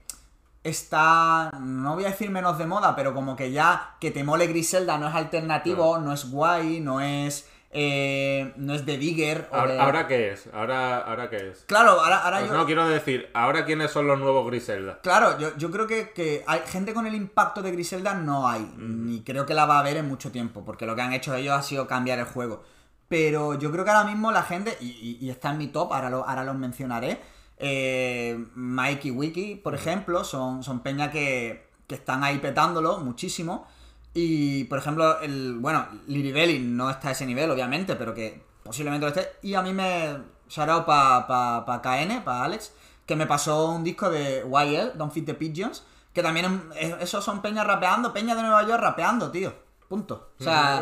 está, no voy a decir menos de moda, pero como que ya que te mole Griselda no es alternativo, no es guay, no es eh, no es de Digger. o Ahora, de- ¿ahora qué es? ¿Ahora, ¿Ahora qué es? Claro, ahora, ahora Pues yo... no, quiero decir, ¿ahora quiénes son los nuevos Griselda? Claro, yo, yo creo que, que hay gente con el impacto de Griselda no hay, ni creo que la va a haber en mucho tiempo, porque lo que han hecho ellos ha sido cambiar el juego. Pero yo creo que ahora mismo la gente, y, y- y está en mi top, ahora, lo- ahora los mencionaré, eh, Mike y Wiki, por ejemplo, son, son peña que, que están ahí petándolo muchísimo. Y, por ejemplo, el bueno, Liribelli no está a ese nivel, obviamente, pero que posiblemente lo esté. Y a mí me. Shout out para pa, pa KN, para Alex, que me pasó un disco de YL, Don't Feed the Pigeons, que también es- es- esos son peñas rapeando, peña de Nueva York rapeando, tío. Punto. O sea,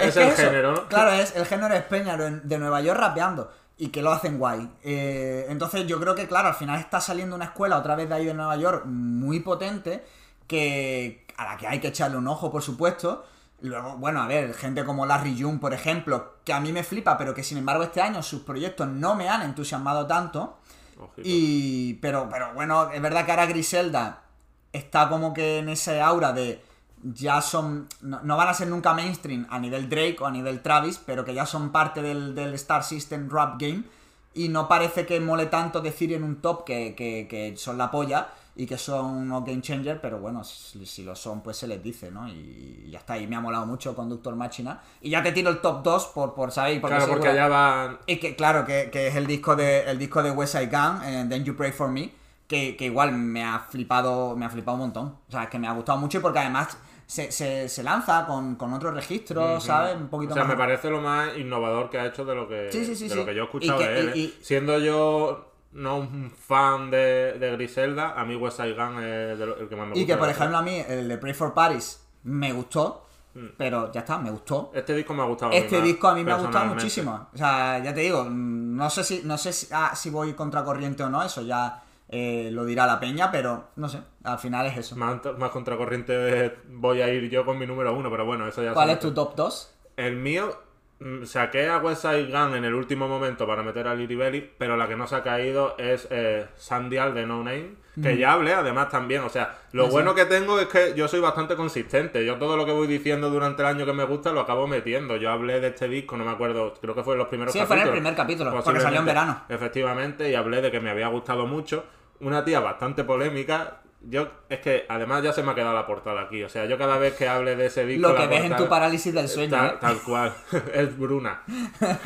es el eso, género. Claro, es el género es peña de Nueva York rapeando. Y que lo hacen guay. Eh, entonces yo creo que, claro, al final está saliendo una escuela otra vez de ahí de Nueva York muy potente. Que. a la que hay que echarle un ojo, por supuesto. Luego, bueno, a ver, gente como Larry June, por ejemplo, que a mí me flipa, pero que sin embargo este año sus proyectos no me han entusiasmado tanto. Ojito. Y. Pero, pero bueno, es verdad que ahora Griselda está como que en ese aura de. Ya son. No, no van a ser nunca mainstream a nivel Drake o a nivel Travis, pero que ya son parte del, del Star System Rap Game. Y no parece que mole tanto decir en un top que, que- que son la polla y que son unos game changer, pero bueno, si, si lo son, pues se les dice, ¿no? Y, ya está. Y me ha molado mucho Conductor Machina. Y ya te tiro el top 2 por, por ¿sabéis? Claro, porque allá van. y que, claro, que, que es el disco de el disco de West Side Gun, eh, Then You Pray For Me, que, que igual me ha flipado, me ha flipado un montón. O sea, es que me ha gustado mucho y porque además se, se, se lanza con, con otro registro, ¿sabes? Un O poquito sea, más. me parece lo más innovador que ha hecho de lo que, Sí, sí, sí, de lo que yo he escuchado que- de él. y- ¿eh? y- Siendo yo no un fan de, de Griselda, a mí West Side Gun es de lo- el que más me gusta. Y que, por ejemplo, a mí el de Pray for Paris me gustó, Mm. pero ya está, me gustó. Este disco me ha gustado. Este más, disco a mí me ha gustado muchísimo. O sea, ya te digo, mm, no sé si, no sé si, ah, si voy contracorriente o no, eso ya, eh, lo dirá la peña, pero no sé, al final es eso. Más, más contracorriente voy a ir yo con mi número uno, pero bueno, eso ya ¿Cuál es tu top 2? El mío, saqué a West Side Gun en el último momento para meter a Lily Belly, pero la que no se ha caído es eh, Sandial de No Name, que ya hablé además también. O sea, lo Sí, sí. bueno que tengo es que yo soy bastante consistente. Yo todo lo que voy diciendo durante el año que me gusta lo acabo metiendo. Yo hablé de este disco, no me acuerdo, creo que fue en los primeros Sí, fue en capítulos. el primer capítulo, porque salió en verano. Efectivamente, y hablé de que me había gustado mucho. Una tía bastante polémica. Yo, es que además ya se me ha quedado la portada aquí. O sea, yo cada vez que hable de ese disco. Lo que ves en tu parálisis del sueño. Tal, ¿eh? tal cual, es Bruna.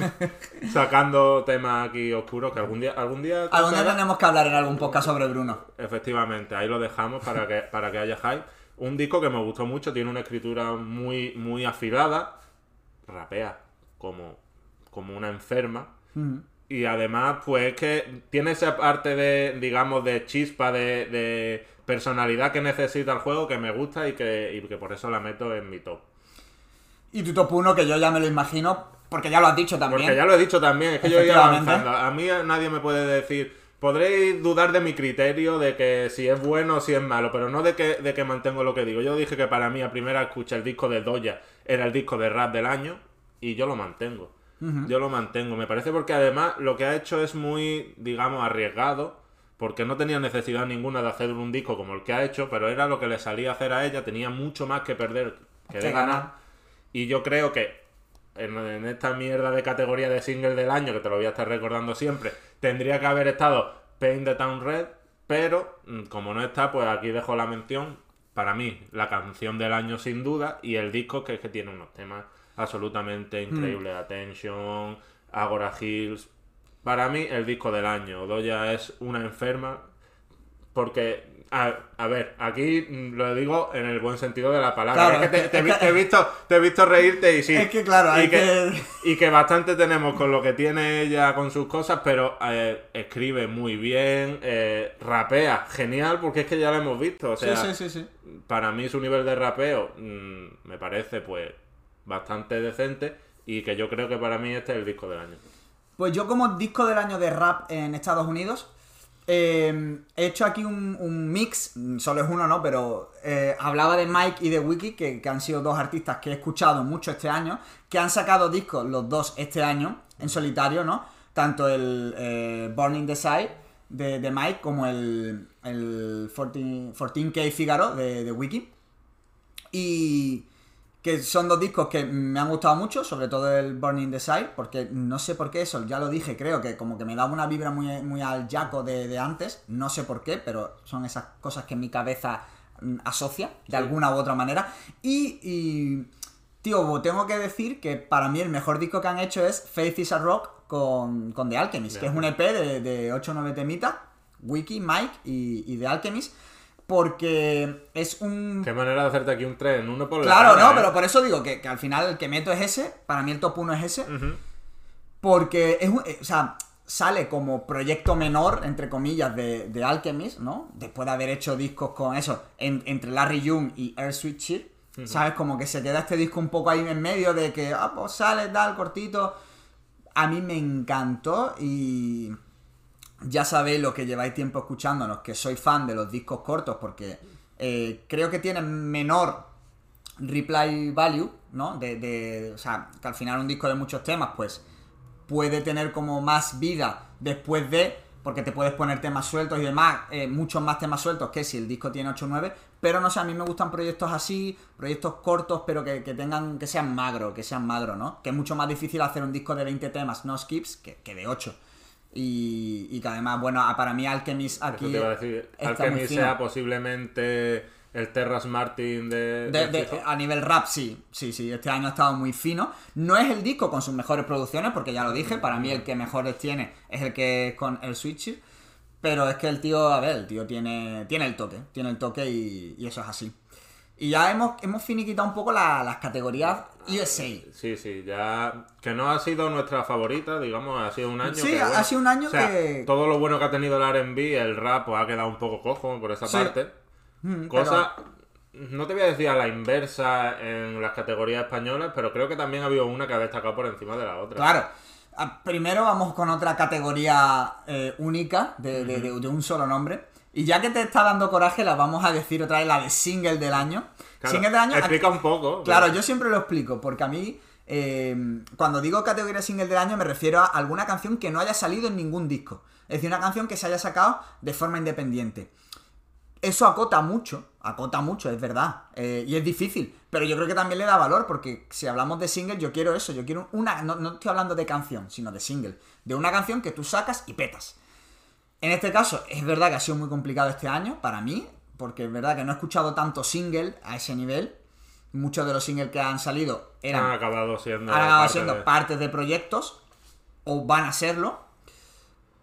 Sacando temas aquí oscuros que algún día. Algún día, Algún día tendremos que hablar en algún podcast sobre Bruno. Efectivamente, ahí lo dejamos para que, para que haya hype. Un disco que me gustó mucho, tiene una escritura muy, muy afilada. Rapea como, como una enferma. Y además, pues es que tiene esa parte de, digamos, de chispa, de, de personalidad que necesita el juego que me gusta y que, y que por eso la meto en mi top. Y tu top 1, que yo ya me lo imagino, porque ya lo has dicho también. Porque ya lo he dicho también, es que yo Efectivamente. avanzando. A mí nadie me puede decir, podréis dudar de mi criterio, de que si es bueno o si es malo, pero no de que, de que mantengo lo que digo. Yo dije que para mí a primera escucha el disco de Doya era el disco de rap del año y yo lo mantengo. Yo lo mantengo. Me parece porque además lo que ha hecho es muy, digamos, arriesgado. Porque no tenía necesidad ninguna de hacer un disco como el que ha hecho, pero era lo que le salía a hacer a ella. Tenía mucho más que perder que de ganar. Y yo creo que en, en esta mierda de categoría de single del año, que te lo voy a estar recordando siempre, tendría que haber estado Paint the Town Red, pero mm, como no está, pues aquí dejo la mención. Para mí, la canción del año sin duda, y el disco que es que tiene unos temas absolutamente increíbles. Attention, Agora Hills. Para mí, el disco del año. Doya es una enferma, porque, a, a ver, aquí lo digo en el buen sentido de la palabra. Claro, es que te, he que- vi- te he visto, te he visto reírte y sí. Es que, claro, y hay que, que- y que bastante tenemos con lo que tiene ella con sus cosas, pero eh, escribe muy bien, eh, rapea genial, porque es que ya lo hemos visto. O sea, sí, sí, sí, sí. para mí su nivel de rapeo mm, me parece pues bastante decente y que yo creo que para mí este es el disco del año. Pues yo como disco del año de rap en Estados Unidos, eh, he hecho aquí un, mix, solo es uno, ¿no? Pero eh, hablaba de Mike y de Wiki, que, que han sido dos artistas que he escuchado mucho este año, que han sacado discos los dos este año, en solitario, ¿no? Tanto el eh, Burning the Side de, Mike como el, el 14, 14K Figaro de Wiki. Y que son dos discos que me han gustado mucho, sobre todo el Burning Desire, porque no sé por qué eso, ya lo dije, creo que como que me daba una vibra muy, muy al Jaco de, de antes, no sé por qué, pero son esas cosas que mi cabeza mm, asocia de alguna u otra manera. Y, y, tío, tengo que decir que para mí el mejor disco que han hecho es Faith is a Rock con, con The Alchemist, que es un EP de, de 8 o 9 temitas, Wiki, Mike y, y The Alchemist, porque es un Qué manera de hacerte aquí un tren, en uno por la Claro, cara, no, ¿eh? pero por eso digo que, que al final el que meto es ese. Para mí el top 1 es ese. Porque es un- eh, o sea, sale como proyecto menor, entre comillas, de, de Alchemist, ¿no? Después de haber hecho discos con eso, en- entre Larry Young y Air Sweet Shit. ¿Sabes? Como que se queda este disco un poco ahí en medio de que, ah, pues sale, tal, cortito. A mí me encantó y ya sabéis lo que lleváis tiempo escuchándonos, que soy fan de los discos cortos porque eh, creo que tienen menor reply value, ¿no? De, de- o sea, que al final un disco de muchos temas, pues puede tener como más vida después de, porque te puedes poner temas sueltos y demás, eh, muchos más temas sueltos que si el disco tiene 8 o 9, pero no sé, a mí me gustan proyectos así, proyectos cortos, pero que, que tengan, que sean magro, que sean magro, ¿no? Que es mucho más difícil hacer un disco de 20 temas, no skips, que, que de 8. Y, y que además, bueno, para mí Alchemist aquí... Te iba a decir, fino. sea posiblemente el Terras Martin de... A nivel rap, sí, sí, sí, este año ha estado muy fino. No es el disco con sus mejores producciones, porque ya lo dije, para mí el que mejores tiene es el que es con el Switcher. Pero es que el tío, a ver, el tío tiene, tiene el toque, tiene el toque y, y eso es así. Y ya hemos, hemos finiquitado un poco la- las categorías USA. Sí, sí, ya que no ha sido nuestra favorita, digamos, ha sido un año Sí, que, ha sido un año o sea, que- todo lo bueno que ha tenido el R&B, el rap, pues ha quedado un poco cojo por esa Sí. parte. Mm, Cosa, no te voy a decir a la inversa en las categorías españolas, pero creo que también ha habido una que ha destacado por encima de la otra. Claro. Ah, Primero vamos con otra categoría eh, única de, de- de- de un solo nombre. Y ya que te está dando coraje, la vamos a decir otra vez la de single del año. Claro, single del año. Explica un poco. Claro, yo siempre lo explico, porque a mí, eh, cuando digo categoría single del año, me refiero a alguna canción que no haya salido en ningún disco. Es decir, una canción que se haya sacado de forma independiente. Eso acota mucho, acota mucho, es verdad. eh, y es difícil, pero yo creo que también le da valor, porque si hablamos de single, yo quiero eso, yo quiero una. No, no estoy hablando de canción, sino de single. De una canción que tú sacas y petas. En este caso, es verdad que ha sido muy complicado este año para mí, porque es verdad que no he escuchado tanto single a ese nivel. Muchos de los singles que han salido eran Han acabado siendo. han acabado parte siendo de- partes de proyectos o van a serlo.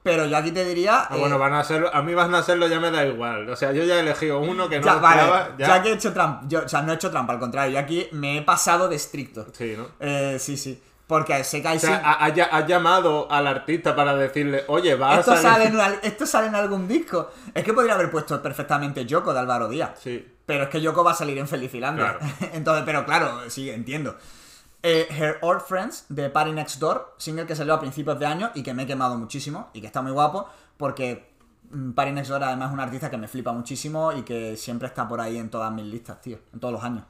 Pero yo aquí te diría. Ah, eh, bueno, van a hacerlo, a mí van a hacerlo ya me da igual. O sea, yo ya he elegido uno que no ya, vale, esperaba, ya que he hecho trampa. Yo, o sea, no he hecho trampa, al contrario. Yo aquí me he pasado de estricto. Sí, ¿no? Eh, sí, sí. Porque sé que hay O sea, ha- ha llamado al artista para decirle, oye, va esto, a salir. sale en, esto sale en algún disco. Es que podría haber puesto perfectamente Yoko de Álvaro Díaz. Sí. Pero es que Yoko va a salir en Felicilandia. Claro. Entonces, pero claro, sí, entiendo. Eh, Her Old Friends de Party Next Door, single que salió a principios de año y que me he quemado muchísimo y que está muy guapo porque mm, Party Next Door además es un artista que me flipa muchísimo y que siempre está por ahí en todas mis listas, tío, en todos los años.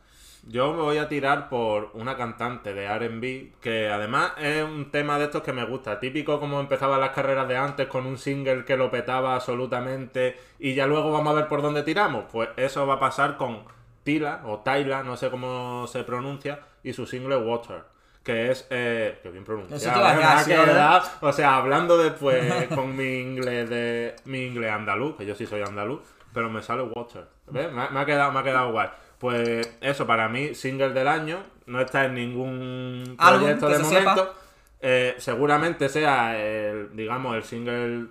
Yo me voy a tirar por una cantante de RB que además es un tema de estos que me gusta. Típico como empezaban las carreras de antes con un single que lo petaba absolutamente y ya luego vamos a ver por dónde tiramos. Pues eso va a pasar con Tila o Tyla, no sé cómo se pronuncia, y su single Water. Que es. Eh, que bien pronunciado. ¿eh? quedado- o sea, hablando después con mi inglés de mi inglés andaluz, que yo sí soy andaluz, pero me sale Water. ¿Ves? Me, me ha quedado, me ha quedado guay. Pues eso, para mí, single del año, no está en ningún proyecto de se momento. Eh, seguramente sea el, digamos, el single,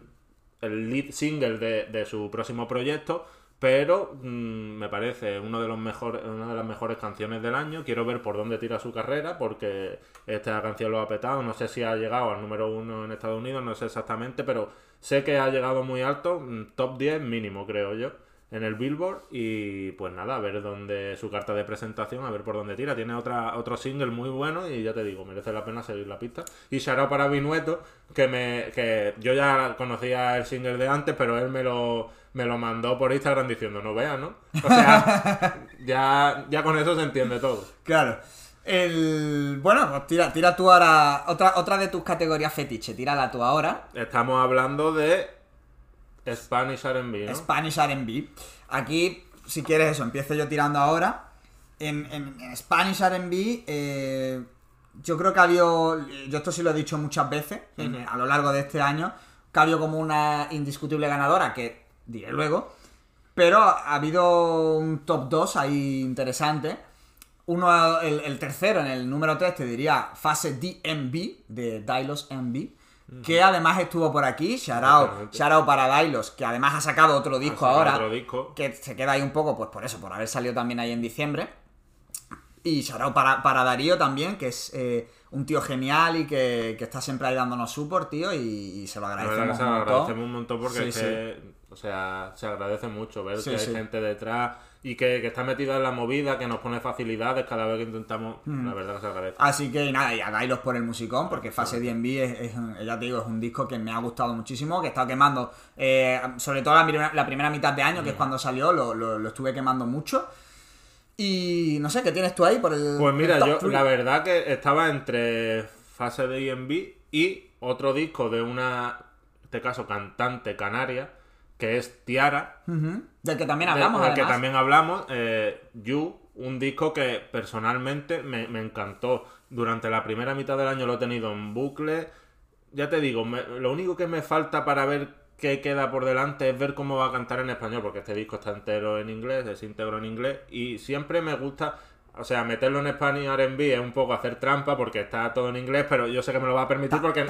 el lead single de, de su próximo proyecto. Pero mm, me parece uno de los mejores, una de las mejores canciones del año. Quiero ver por dónde tira su carrera, porque esta canción lo ha petado. No sé si ha llegado al número uno en Estados Unidos, no sé exactamente, pero sé que ha llegado muy alto, mm, top 10 mínimo, creo yo, en el Billboard. Y pues nada, a ver dónde su carta de presentación, a ver por dónde tira. Tiene otra, otro single muy bueno y ya te digo, merece la pena seguir la pista. Y shout para Vinueto, que me que yo ya conocía el single de antes, pero él me lo me lo mandó por Instagram diciendo, no veas, ¿no? O sea, ya, ya con eso se entiende todo. Claro. El... Bueno, pues tira, tira tú ahora otra, otra de tus categorías fetiche, tírala tú ahora. Estamos hablando de Spanish R&B, ¿no? Spanish R&B. Aquí, si quieres eso, empiezo yo tirando ahora. En, en- en Spanish R&B, eh, yo creo que ha habido, yo esto sí lo he dicho muchas veces en- a lo largo de este año, que ha habido como una indiscutible ganadora, que diré luego, pero ha habido un top 2 ahí interesante. Uno, el, el tercero, en el número 3, te diría Fase DMB, de Dylos MB, que además estuvo por aquí. Shout out para Dylos, que además ha sacado otro disco sacado ahora. otro disco. Que se queda ahí un poco, pues por eso, por haber salido también ahí en diciembre. Y out para, para Darío también, que es eh, un tío genial y que, que está siempre ahí dándonos support, tío, y, y se lo agradecemos se lo agradecemos un montón porque Sí, es sí. O sea, se agradece mucho ver Sí, que hay sí. gente detrás y que, que está metida en la movida, que nos pone facilidades cada vez que intentamos. Mm. La verdad que se agradece. Así que nada, y a Dailos por el musicón, porque Fase DMV es, ya te digo, es un disco que me ha gustado muchísimo, que he estado quemando, eh, sobre todo la, primera- la primera mitad de año, Mm. que es cuando salió, lo, lo- lo estuve quemando mucho. Y no sé, ¿qué tienes tú ahí por el. Pues mira, el yo three? la verdad que estaba entre fase IMB y otro disco de una, en este caso, cantante canaria, que es Tiara. Del que también hablamos, del que además. también hablamos, eh, You, un disco que personalmente me, me encantó. Durante la primera mitad del año lo he tenido en bucle. Ya te digo, me- lo único que me falta para ver qué queda por delante es ver cómo va a cantar en español, porque este disco está entero en inglés, es íntegro en inglés, y siempre me gusta, o sea, meterlo en Spanish R&B es un poco hacer trampa, porque está todo en inglés, pero yo sé que me lo va a permitir porque,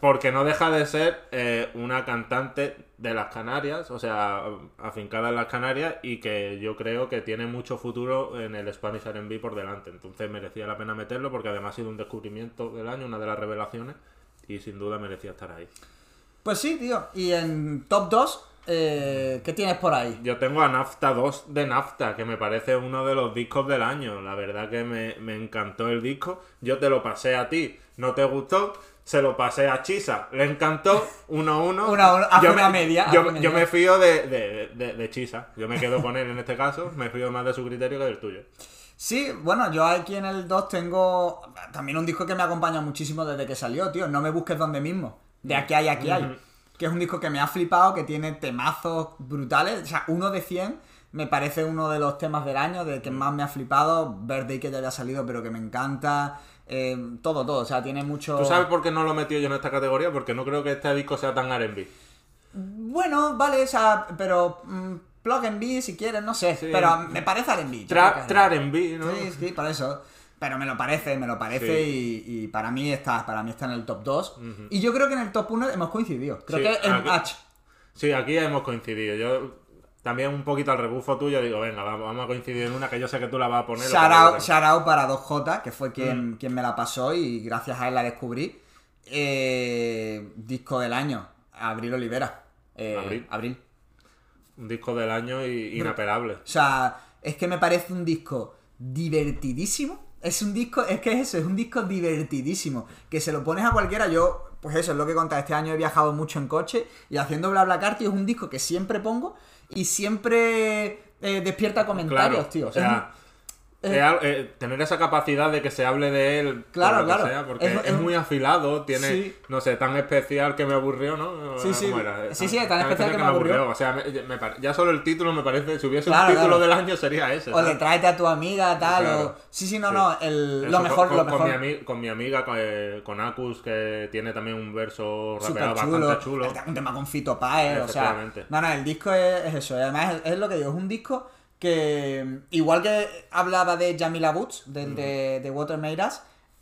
porque no deja de ser eh, una cantante de las Canarias, o sea, afincada en las Canarias, y que yo creo que tiene mucho futuro en el Spanish R&B por delante, entonces merecía la pena meterlo, porque además ha sido un descubrimiento del año, una de las revelaciones, y sin duda merecía estar ahí. Pues sí, tío. Y en top 2, eh, ¿qué tienes por ahí? Yo tengo a Nafta 2 de Nafta, que me parece uno de los discos del año. La verdad que me, me encantó el disco. Yo te lo pasé a ti, no te gustó. Se lo pasé a Chisa, le encantó, 1-1. Una, una, hace yo una me, media, Yo, hace media. yo me fío de, de, de- de Chisa. Yo me quedo con él en este caso. Me fío más de su criterio que del tuyo. Sí, bueno, yo aquí en el 2 tengo también un disco que me acompaña muchísimo desde que salió, tío. No me busques donde mismo. De aquí hay, aquí hay. Que es un disco que me ha flipado, que tiene temazos brutales. O sea, uno de 100 me parece uno de los temas del año, de que más me ha flipado. Verde que ya haya salido, pero que me encanta. Eh, todo, todo. O sea, tiene mucho. ¿Tú sabes por qué no lo he metido yo en esta categoría? Porque no creo que este disco sea tan R&B. Bueno, vale, o sea, pero. mm, plug and B si quieres, no sé. Sí. Pero me parece R&B. Tra, tra ¿no? Sí, sí, por eso. Pero me lo parece, me lo parece y, y para mí está para mí está en el top 2. Y yo creo que en el top 1 hemos coincidido. Creo Sí, que en aquí- H. Sí, aquí hemos coincidido. Yo también un poquito al rebufo tuyo digo, venga, vamos, a coincidir en una que yo sé que tú la vas a poner. Shout out, shout out para 2J, que fue quien, Mm. quien me la pasó y gracias a él la descubrí. Eh, disco del año, Abril Olivera. Eh, Abril. Abril. Un disco del año y inapelable. O sea, es que me parece un disco divertidísimo. Es un disco, es que es eso, es un disco divertidísimo. Que se lo pones a cualquiera, yo, pues eso es lo que contaba. Este año he viajado mucho en coche y haciendo BlaBlaCar, tío, es un disco que siempre pongo y siempre eh, despierta comentarios, Claro, tío. o sea, Es- al- eh, tener esa capacidad de que se hable de él, Claro, por lo que claro. sea, porque Es- es, es- muy afilado, tiene, Sí. no sé, tan especial que me aburrió, ¿no? Sí, sí. ¿Cómo era? Sí, sí, tan especial que me aburrió. O sea, me- me pare- ya solo el título me parece, si hubiese Claro, un título claro. del año sería ese. o le tráete a tu amiga, tal, o... Sí, sí, no, Sí. no, el, lo mejor, con, lo con mi, mejor. con mi amiga, con, eh, con Acus, que tiene también un verso rapeado chulo. bastante chulo. Un tema con Fito Páez, o sea. No, no, el disco es, es eso. Además, es lo que digo, es un disco que. Igual que hablaba de Jamila Boots, del de, de Water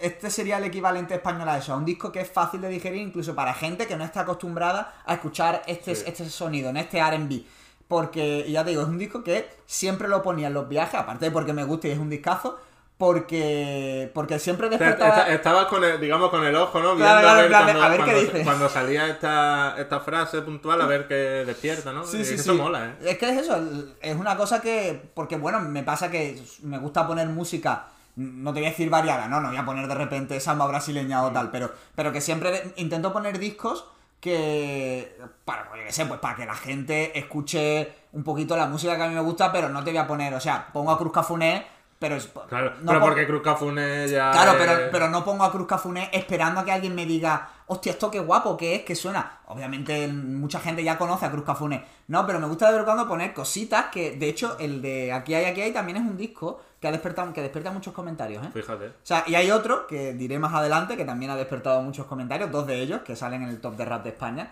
este sería el equivalente español a eso. a Un disco que es fácil de digerir incluso para gente que no está acostumbrada a escuchar este, Sí. este sonido, en este RB. Porque, ya te digo, es un disco que siempre lo ponía en los viajes, aparte de porque me gusta y es un discazo, porque porque siempre despertaba... esta- Estabas con el, digamos, con el ojo, ¿no? Claro, Viendo claro, a ver, cuando, a ver qué cuando- dice. cuando salía esta, esta frase puntual, a ver qué despierta, ¿no? Sí, Y sí, eso sí. mola, ¿eh? Es que es eso, es una cosa que. Porque bueno, me pasa que me gusta poner música. No te voy a decir variada, no, no voy a poner de repente samba brasileña o tal, pero, pero que siempre intento poner discos que. Para, pues, yo qué sé, pues para que la gente escuche un poquito la música que a mí me gusta, pero no te voy a poner, o sea, pongo a Cruz Cafuné, pero. es- Claro, no pero porque Cruz Cafune ya. Claro, es- pero, pero no pongo a Cruz Cafuné esperando a que alguien me diga, hostia, esto qué guapo que es, que suena. Obviamente mucha gente ya conoce a Cruz Cafuné. No, pero me gusta de vez cuando poner cositas que, de hecho, el de Aquí hay, aquí hay también es un disco que ha despertado, que despierta muchos comentarios, ¿eh? Fíjate. O sea, y hay otro que diré más adelante que también ha despertado muchos comentarios, dos de ellos que salen en el top de rap de España.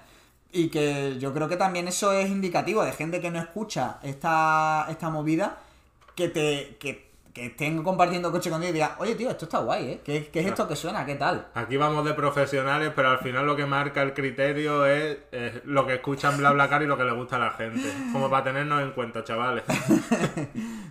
Y que yo creo que también eso es indicativo de gente que no escucha esta, esta movida, que te que, que estén compartiendo coche contigo y digan, oye tío, esto está guay, ¿eh? ¿Qué, qué es esto que suena? ¿Qué tal? Aquí vamos de profesionales, pero al final lo que marca el criterio es, es lo que escuchan BlaBlaCar y lo que le gusta a la gente. Como para tenernos en cuenta, chavales.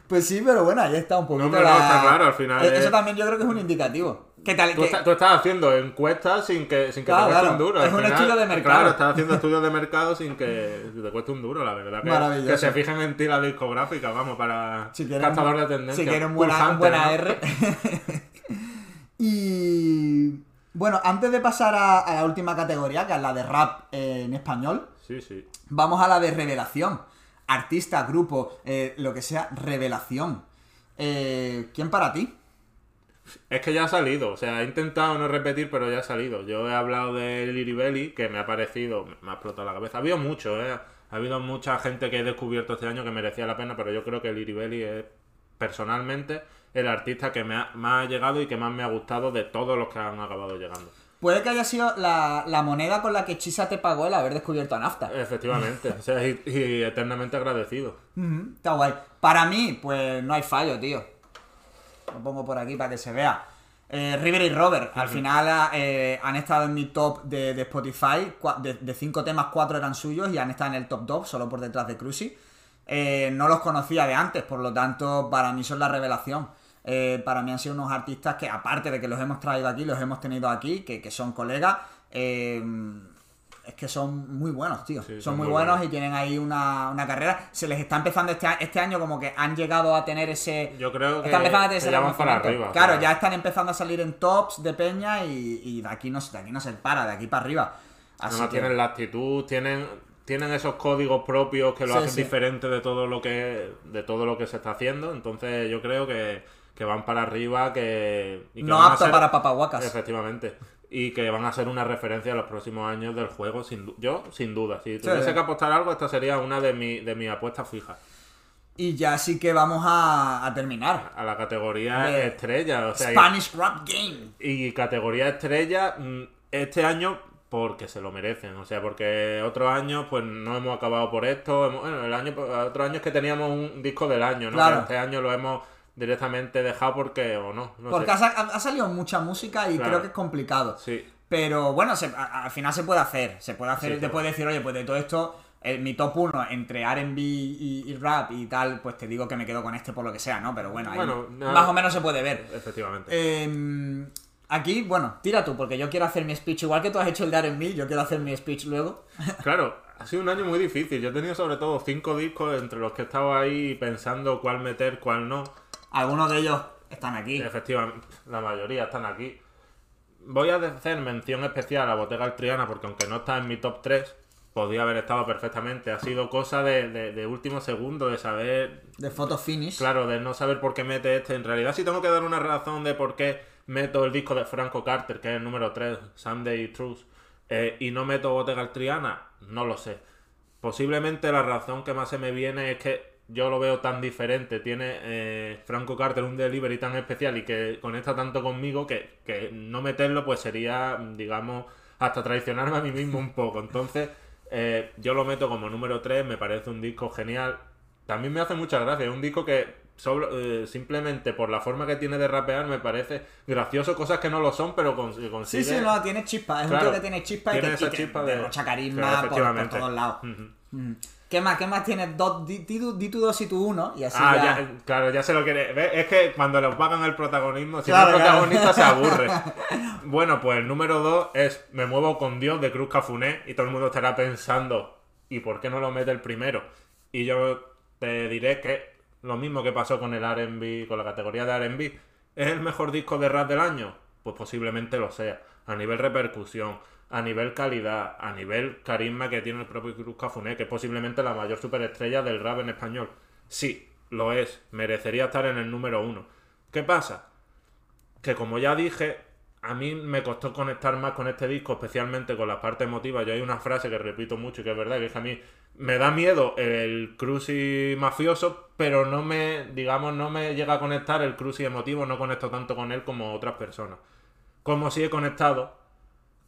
Pues sí, pero bueno, ahí está un poquito hombre, no, está claro, al final Eh, Eso es- también yo creo que es un indicativo. ¿Qué tal? Tú, Que- estás- tú estás haciendo encuestas sin que, sin que Claro, te cueste claro. un duro. Es un estudio de mercado. Claro, estás haciendo estudios de mercado sin que te cueste un duro, la verdad. Que, se fijen en ti la discográfica, vamos, para Si quieren, cazador de tendencias. Si quieren buena, buena ¿no? R. y bueno, antes de pasar a, a la última categoría, que es la de rap eh, en español, Sí, sí. vamos a la de revelación. Artista, grupo, eh, lo que sea, revelación. Eh, ¿Quién para ti? Es que ya ha salido, o sea, he intentado no repetir, pero ya ha salido. Yo he hablado de Liribelli, que me ha parecido, me ha explotado la cabeza. Ha habido mucho, ¿eh? Ha habido mucha gente que he descubierto este año que merecía la pena, pero yo creo que Liribelli es personalmente el artista que me ha, más ha llegado y que más me ha gustado de todos los que han acabado llegando. Puede que haya sido la, la moneda con la que Chisa te pagó el haber descubierto a Nafta. Efectivamente, o sea, y, y eternamente agradecido. Está guay. Para mí, pues no hay fallo, tío. Lo pongo por aquí para que se vea. Eh, River y Robert, al final eh, han estado en mi top de, de Spotify. De, de cinco temas, cuatro eran suyos y han estado en el top 2, solo por detrás de Cruzy. Eh, no los conocía de antes, por lo tanto, para mí son la revelación. Eh, para mí han sido unos artistas que, aparte de que los hemos traído aquí, los hemos tenido aquí, que, que son colegas. eh, es que son muy buenos, tío. Sí, son, son muy, muy buenos, buenos. y tienen ahí una, una carrera. Se les está empezando este, este año como que han llegado a tener ese... Yo creo que, Están empezando a tener ese para arriba. Claro, ya están empezando a salir en tops de peña y, y de, aquí no, de aquí no se para, de aquí para arriba. Así que- tienen la actitud, tienen, tienen esos códigos propios que lo Sí, hacen sí. diferente de todo lo que de todo lo que se está haciendo. Entonces yo creo que, que van para arriba, que, y que no apto ser- para papahuacas. Efectivamente. Y que van a ser una referencia en los próximos años del juego, sin yo sin duda. Si tuviese sí. que apostar algo, esta sería una de, mi, de mis apuestas fijas. Y ya sí que vamos a, a terminar. A la categoría De estrella. O sea, y- Spanish Rap Game. Y categoría estrella mm, este año porque se lo merecen. O sea, porque otros años pues no hemos acabado por esto. hemos- bueno, el año otros años que teníamos un disco del año, ¿no? Claro. Pero este año lo hemos directamente dejado porque o no. no Porque sé. ha, sa- ha salido mucha música y Claro. creo que es complicado. Sí. Pero bueno, se- a- al final se puede hacer. Se puede hacer. Sí, después decir, oye, pues de todo esto, eh, mi top 1 entre RB y, y rap y tal, pues te digo que me quedo con este por lo que sea, ¿no? Pero bueno, ahí Bueno, no- más o menos se puede ver. Efectivamente. Eh, aquí, bueno, tira tú, porque yo quiero hacer mi speech. Igual que tú has hecho el de RB, yo quiero hacer mi speech luego. Claro, ha sido un año muy difícil. Yo he tenido sobre todo cinco discos entre los que he estado ahí pensando cuál meter, cuál no. Algunos de ellos están aquí. Efectivamente, la mayoría están aquí. Voy a hacer mención especial a Bottega Altriana porque aunque no está en mi top 3, podía haber estado perfectamente. Ha sido cosa de, de- de último segundo, de saber, De photo finish. claro, de no saber por qué mete este. En realidad sí tengo que dar una razón de por qué meto el disco de Franco Carter, que es el número 3, Sunday Truth, eh, y no meto Bottega Altriana, no lo sé. Posiblemente la razón que más se me viene es que yo lo veo tan diferente. Tiene eh, Franco Carter un delivery tan especial y que conecta tanto conmigo que, que no meterlo pues sería, digamos, hasta traicionarme a mí mismo un poco. Entonces, eh, yo lo meto como número 3, me parece un disco genial. También me hace mucha gracia, es un disco que solo, eh, simplemente por la forma que tiene de rapear me parece gracioso, cosas que no lo son, pero Sí, consigue... sí, no, tiene chispa. Es Claro. un tío que tiene chispa y que, esa y que derrocha Claro, carisma por- todos lados. Mm. ¿Qué más? ¿Qué más tienes? Dos, di, di tu, di tu dos y tu uno y así Ah, ya... ya, claro, ya se lo quiere. ¿Ves? Es que cuando le pagan el protagonismo, si Claro, no el claro. protagonista se aburre. Bueno, pues el número 2 es Me muevo con Dios de Cruz Cafuné y todo el mundo estará pensando, ¿y por qué no lo mete el primero? Y yo te diré que lo mismo que pasó con el RB, con la categoría de RB, ¿es el mejor disco de rap del año? Pues posiblemente lo sea. A nivel repercusión, a nivel calidad, a nivel carisma que tiene el propio Cruz Cafuné, que es posiblemente la mayor superestrella del rap en español. Sí, lo es. Merecería estar en el número uno. ¿Qué pasa? Que como ya dije, a mí me costó conectar más con este disco, especialmente con la parte emotiva. Yo hay una frase que repito mucho y que es verdad, que es que a mí me da miedo el cruci mafioso, pero no me, digamos, no me llega a conectar el cruci emotivo, no conecto tanto con él como otras personas. Como si he conectado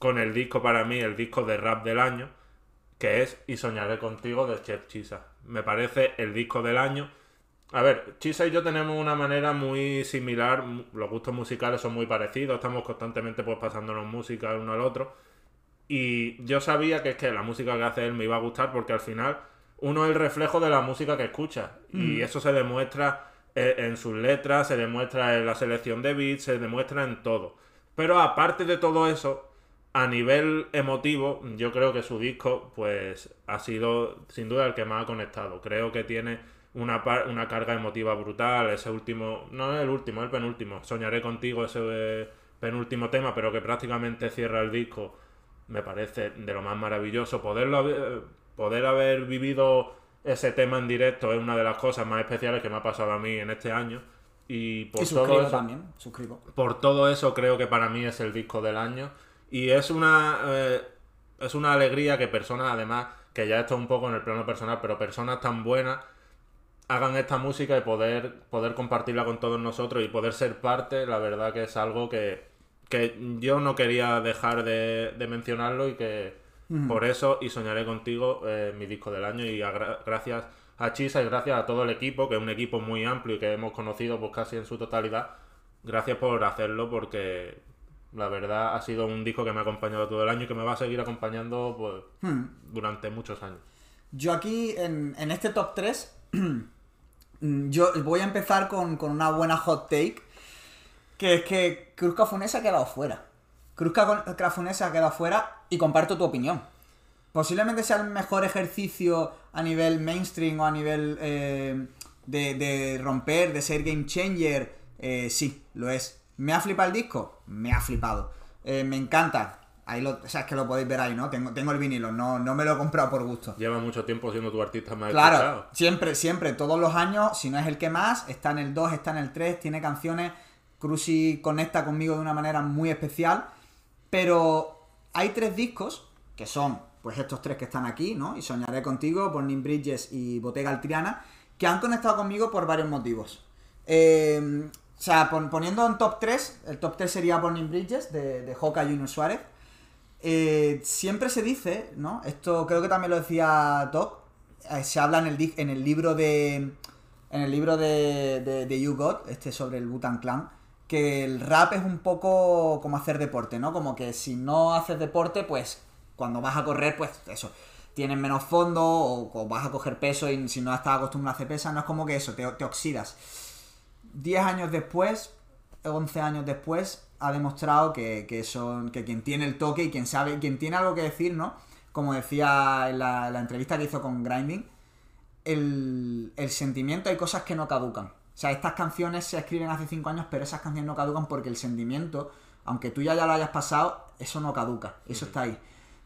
con el disco para mí, el disco de rap del año, que es Y soñaré contigo de Chef Chisa. Me parece el disco del año. A ver, Chisa y yo tenemos una manera muy similar, los gustos musicales son muy parecidos, estamos constantemente pues pasándonos música el uno al otro. Y yo sabía que es que la música que hace él me iba a gustar porque al final uno es el reflejo de la música que escucha. Y eso se demuestra eh, en sus letras, se demuestra en la selección de beats, se demuestra en todo. Pero aparte de todo eso, a nivel emotivo, yo creo que su disco, pues, ha sido sin duda el que más ha conectado. Creo que tiene una, par- una carga emotiva brutal. Ese último, no es el último, es el penúltimo. Soñaré contigo, ese eh, penúltimo tema, pero que prácticamente cierra el disco. Me parece de lo más maravilloso. Poderlo haber- poder haber vivido ese tema en directo es una de las cosas más especiales que me ha pasado a mí en este año. Y por y todo suscribo eso, también, suscribo. por todo eso creo que para mí es el disco del año y es una eh, es una alegría que personas además que ya esto es un poco en el plano personal pero personas tan buenas hagan esta música y poder poder compartirla con todos nosotros y poder ser parte la verdad que es algo que, que yo no quería dejar de, de mencionarlo y que por eso y soñaré contigo eh, mi disco del año. Y a gracias a Chisa y gracias a todo el equipo que es un equipo muy amplio y que hemos conocido pues casi en su totalidad gracias por hacerlo porque la verdad ha sido un disco que me ha acompañado todo el año y que me va a seguir acompañando pues Hmm. durante muchos años. Yo aquí, en, en este top 3, yo voy a empezar con, con una buena hot take, que es que Cruz Cafuné se ha quedado fuera. Cruz Ca- Cafuné se ha quedado fuera y comparto tu opinión. posiblemente sea el mejor ejercicio a nivel mainstream o a nivel eh, de, de romper, de ser game changer. Eh, sí, lo es. ¿Me ha flipado el disco? Me ha flipado. Eh, me encanta. Ahí lo, o sea, es que lo podéis ver ahí, ¿no? Tengo, tengo el vinilo, no, no me lo he comprado por gusto. Lleva mucho tiempo siendo tu artista más Claro, escuchado. siempre, siempre, todos los años, si no es el que más, está en el 2, está en el 3, tiene canciones, Cruci conecta conmigo de una manera muy especial, pero hay tres discos, que son pues estos tres que están aquí, ¿no? Y Soñaré Contigo, Burning Bridges y Bottega Altriana, que han conectado conmigo por varios motivos. Eh, o sea, pon- poniendo en top 3, el top 3 sería Burning Bridges de, de Junior Suárez. Eh, siempre se dice, ¿no? Esto creo que también lo decía Doc. eh, se habla en el, en el libro de. En el libro de, de, de You este sobre el Butan Clan, que el rap es un poco como hacer deporte, ¿no? Como que si no haces deporte, pues cuando vas a correr, pues eso, tienes menos fondo o, o vas a coger peso y si no estás acostumbrado a hacer pesa, no es como que eso, te, te oxidas. 10 años después, 11 años después, ha demostrado que, que son que quien tiene el toque y quien sabe, quien tiene algo que decir, ¿no? Como decía en la, entrevista que hizo con Grinding, el, el sentimiento hay cosas que no caducan. O sea, estas canciones se escriben hace 5 años, pero esas canciones no caducan porque el sentimiento, aunque tú ya, ya lo hayas pasado, eso no caduca, eso está ahí.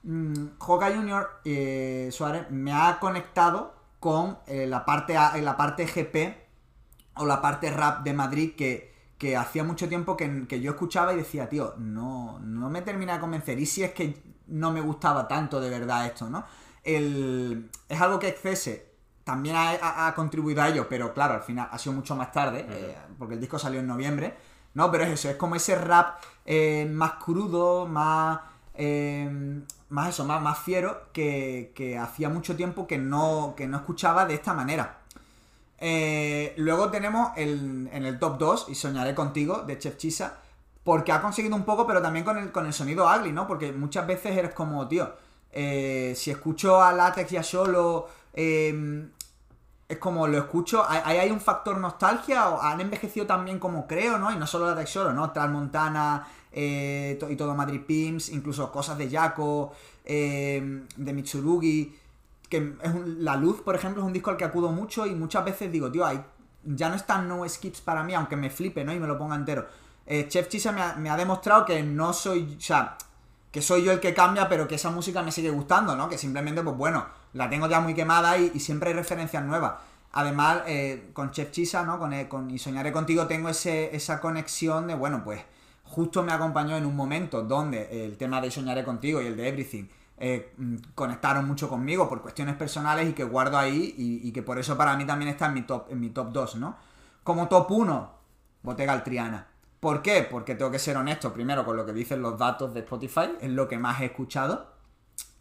Mm, Junior eh, Suárez me ha conectado con eh, la parte la parte GP o la parte rap de Madrid que, que hacía mucho tiempo que, que yo escuchaba y decía, tío, no, no me termina de convencer. Y si es que no me gustaba tanto de verdad esto, ¿no? El, es algo que Excese también ha, ha- ha contribuido a ello, pero claro, al final ha sido mucho más tarde, eh, porque el disco salió en noviembre. No, pero es eso, es como ese rap eh, más crudo, más. eh, más eso, más, más fiero, que, que hacía mucho tiempo que no, que no escuchaba de esta manera. Eh, luego tenemos el, en el top 2, y soñaré contigo, de Chef Chisa, porque ha conseguido un poco, pero también con el, con el sonido ugly, ¿no? Porque muchas veces eres como, tío, eh, si escucho a Latex y a Solo, eh, es como lo escucho, ahí hay un factor nostalgia, o han envejecido también como creo, ¿no? Y no solo Latex Solo, ¿no? Transmontana eh, to- y todo Madrid Pims, incluso cosas de Jaco, eh, de Mitsurugi, que es un- La Luz, por ejemplo, es un disco al que acudo mucho y muchas veces digo, tío, hay, ya no están no skips para mí, aunque me flipe, ¿no? Y me lo ponga entero. Eh, Chef Chisa me ha, demostrado que no soy, o sea, que soy yo el que cambia, pero que esa música me sigue gustando, ¿no? Que simplemente, pues bueno, la tengo ya muy quemada y, siempre hay referencias nuevas. Además, eh, con Chef Chisa, ¿no? Con, eh, con Y Soñaré Contigo tengo ese, esa conexión de, bueno, pues justo me acompañó en un momento donde el tema de Soñaré Contigo y el de Everything eh, mm, conectaron mucho conmigo por cuestiones personales y que guardo ahí y, que por eso para mí también está en mi top, en mi top 2, ¿no? Como top 1, Bottega Altriana. ¿Por qué? Porque tengo que ser honesto, primero, con lo que dicen los datos de Spotify, es lo que más he escuchado.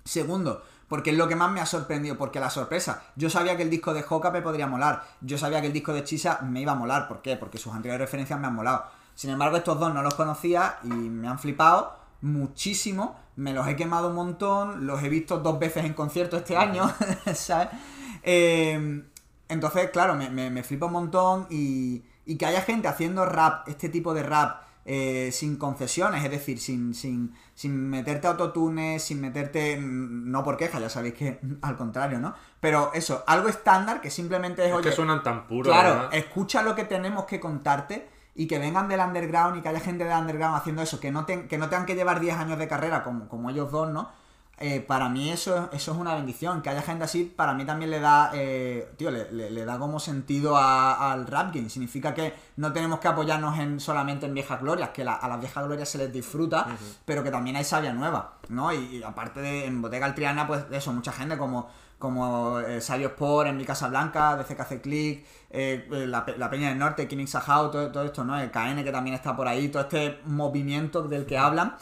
Segundo, porque es lo que más me ha sorprendido, porque la sorpresa, yo sabía que el disco de Joca me podría molar, yo sabía que el disco de Chisa me iba a molar, ¿por qué? Porque sus anteriores referencias me han molado. Sin embargo, estos dos no los conocía y me han flipado muchísimo, me los he quemado un montón, los he visto dos veces en concierto este año, ¿sabes? Eh, entonces, claro, me, me, me flipa un montón y, y que haya gente haciendo rap, este tipo de rap, eh, sin concesiones, es decir, sin, sin, sin meterte autotunes, sin meterte. mm, No por queja, ya sabéis que al contrario, ¿no? Pero eso, algo estándar que simplemente es, Es oye, que suenan tan puros. claro, escucha lo que tenemos que contarte y que vengan del underground y que haya gente del underground haciendo eso, que no, te- que no tengan que llevar 10 años de carrera como, como ellos dos, ¿no? Eh, para mí eso, eso es una bendición. Que haya gente así, para mí también le da, eh, tío, le, le- le da como sentido a- al rap game. Significa que no tenemos que apoyarnos en solamente en viejas glorias, que la- a las viejas glorias se les disfruta, pero que también hay sabia nueva, ¿no? Y, y aparte de en Bottega Altriana, pues eso, mucha gente como, como eh, Sport, en mi Casa Blanca, de CKC Click, eh, eh, la, la Peña del Norte, King Sahau, todo, todo esto, ¿no? El KN que también está por ahí, todo este movimiento del que hablan.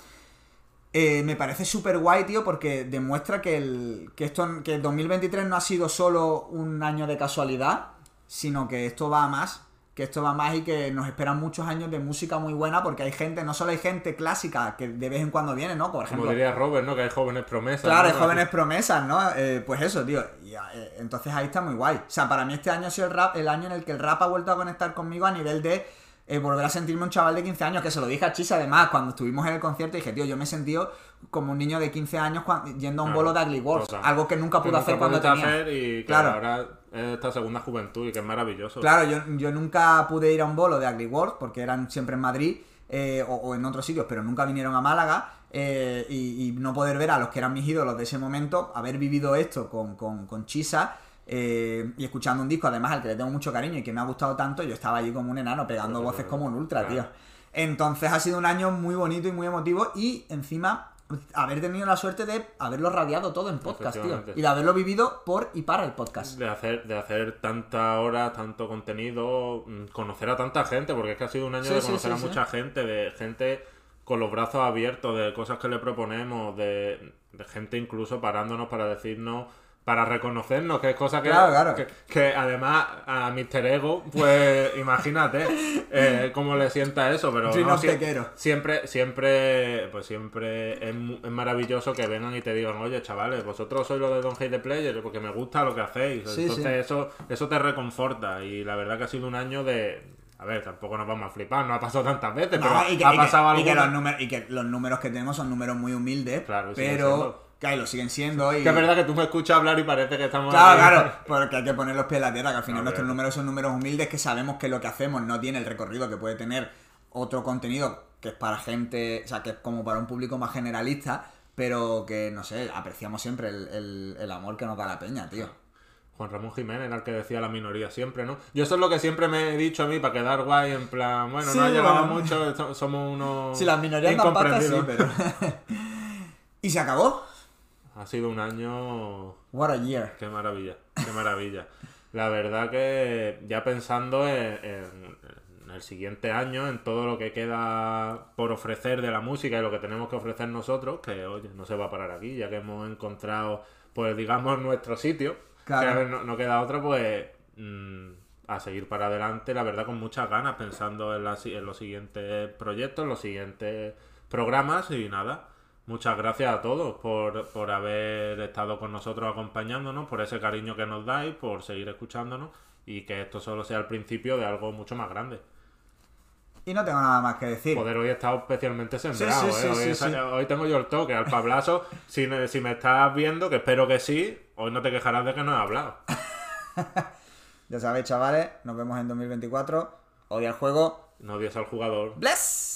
Eh, me parece súper guay, tío, porque demuestra que, el, que, esto, que el 2023 no ha sido solo un año de casualidad, sino que esto va a más, que esto va más y que nos esperan muchos años de música muy buena, porque hay gente, no solo hay gente clásica que de vez en cuando viene, ¿no? Por ejemplo, Como diría Robert, ¿no? Que hay jóvenes promesas. Claro, ¿no? hay jóvenes promesas, ¿no? Eh, pues eso, tío. Y, eh, entonces ahí está muy guay. O sea, para mí este año ha sido el, rap, el año en el que el rap ha vuelto a conectar conmigo a nivel de eh, volver a sentirme un chaval de 15 años, que se lo dije a Chisa además cuando estuvimos en el concierto, dije, tío, yo me he sentido como un niño de 15 años cuan- yendo a un Claro, bolo de Ugly algo que nunca Que pude hacer nunca cuando tenía... hacer y que Claro. ahora esta segunda juventud y que es maravilloso. Claro, yo, yo nunca pude ir a un bolo de Ugly World porque eran siempre en Madrid eh, o, o en otros sitios, pero nunca vinieron a Málaga. eh, y, y no poder ver a los que eran mis ídolos de ese momento, haber vivido esto con, con, con Chisa eh, y escuchando un disco, además al que le tengo mucho cariño y que me ha gustado tanto, yo estaba allí como un enano pegando voces como un ultra, claro. tío. Entonces ha sido un año muy bonito y muy emotivo y encima haber tenido la suerte de haberlo radiado todo en podcast, tío. Y de haberlo vivido por y para el podcast. De hacer, de hacer tantas horas, tanto contenido, mm, conocer a tanta gente, porque es que ha sido un año Sí, de conocer sí, a mucha gente, de gente con los brazos abiertos, de cosas que le proponemos, de, de gente incluso parándonos para decirnos, para reconocernos, que es cosa que, Claro, claro. que, que además a Mr. Ego, pues imagínate eh, cómo le sienta eso, pero Sí, no, quiero. siempre, siempre, pues siempre es, es maravilloso que vengan y te digan, oye chavales, vosotros sois los de Don't Hate the Player, porque me gusta lo que hacéis. Sí, Entonces sí. eso, eso te reconforta. Y la verdad que ha sido un año de. A ver, tampoco nos vamos a flipar, no ha pasado tantas veces, pero y, que, ha y que- pasado y que alguna- los números, y que los números que tenemos son números muy humildes, Claro, y pero que lo siguen siendo y... Que es verdad que tú me escuchas hablar y parece que estamos. Claro, claro, porque hay que poner los pies en la tierra, que al final No, nuestros números son números humildes, que sabemos que lo que hacemos no tiene el recorrido que puede tener otro contenido que es para gente, o sea, que es como para un público más generalista, pero que, no sé, apreciamos siempre el, el- el amor que nos da la peña, tío. Juan Ramón Jiménez era el que decía la minoría siempre, ¿no? Yo eso es lo que siempre me he dicho a mí para quedar guay, en plan, bueno, Sí, no ha llevado bueno. mucho, so- somos unos. Si las minorías sí, incomprendidos. pero... y se acabó. Ha sido un año What a year. Qué maravilla, qué maravilla. La verdad que ya pensando en, en- en el siguiente año, en todo lo que queda por ofrecer de la música y lo que tenemos que ofrecer nosotros, que oye, no se va a parar aquí, ya que hemos encontrado, pues digamos, nuestro sitio, Claro. que a ver, no, no queda otra, pues mm, a seguir para adelante, la verdad, con muchas ganas, pensando en, la en los siguientes proyectos, en los siguientes programas y nada. Muchas gracias a todos por, por haber estado con nosotros acompañándonos, por ese cariño que nos dais, por seguir escuchándonos y que esto solo sea el principio de algo mucho más grande. Y no tengo nada más que decir. Joder, hoy he estado especialmente sembrado, sí, sí, ¿eh? Hoy, sí, tengo yo el toque, al Pablazo. si, me- si me estás viendo, que espero que sí, hoy no te quejarás de que no he hablado. Ya sabéis, chavales, nos vemos en 2024. Odia el juego. No odies al jugador. ¡Bless!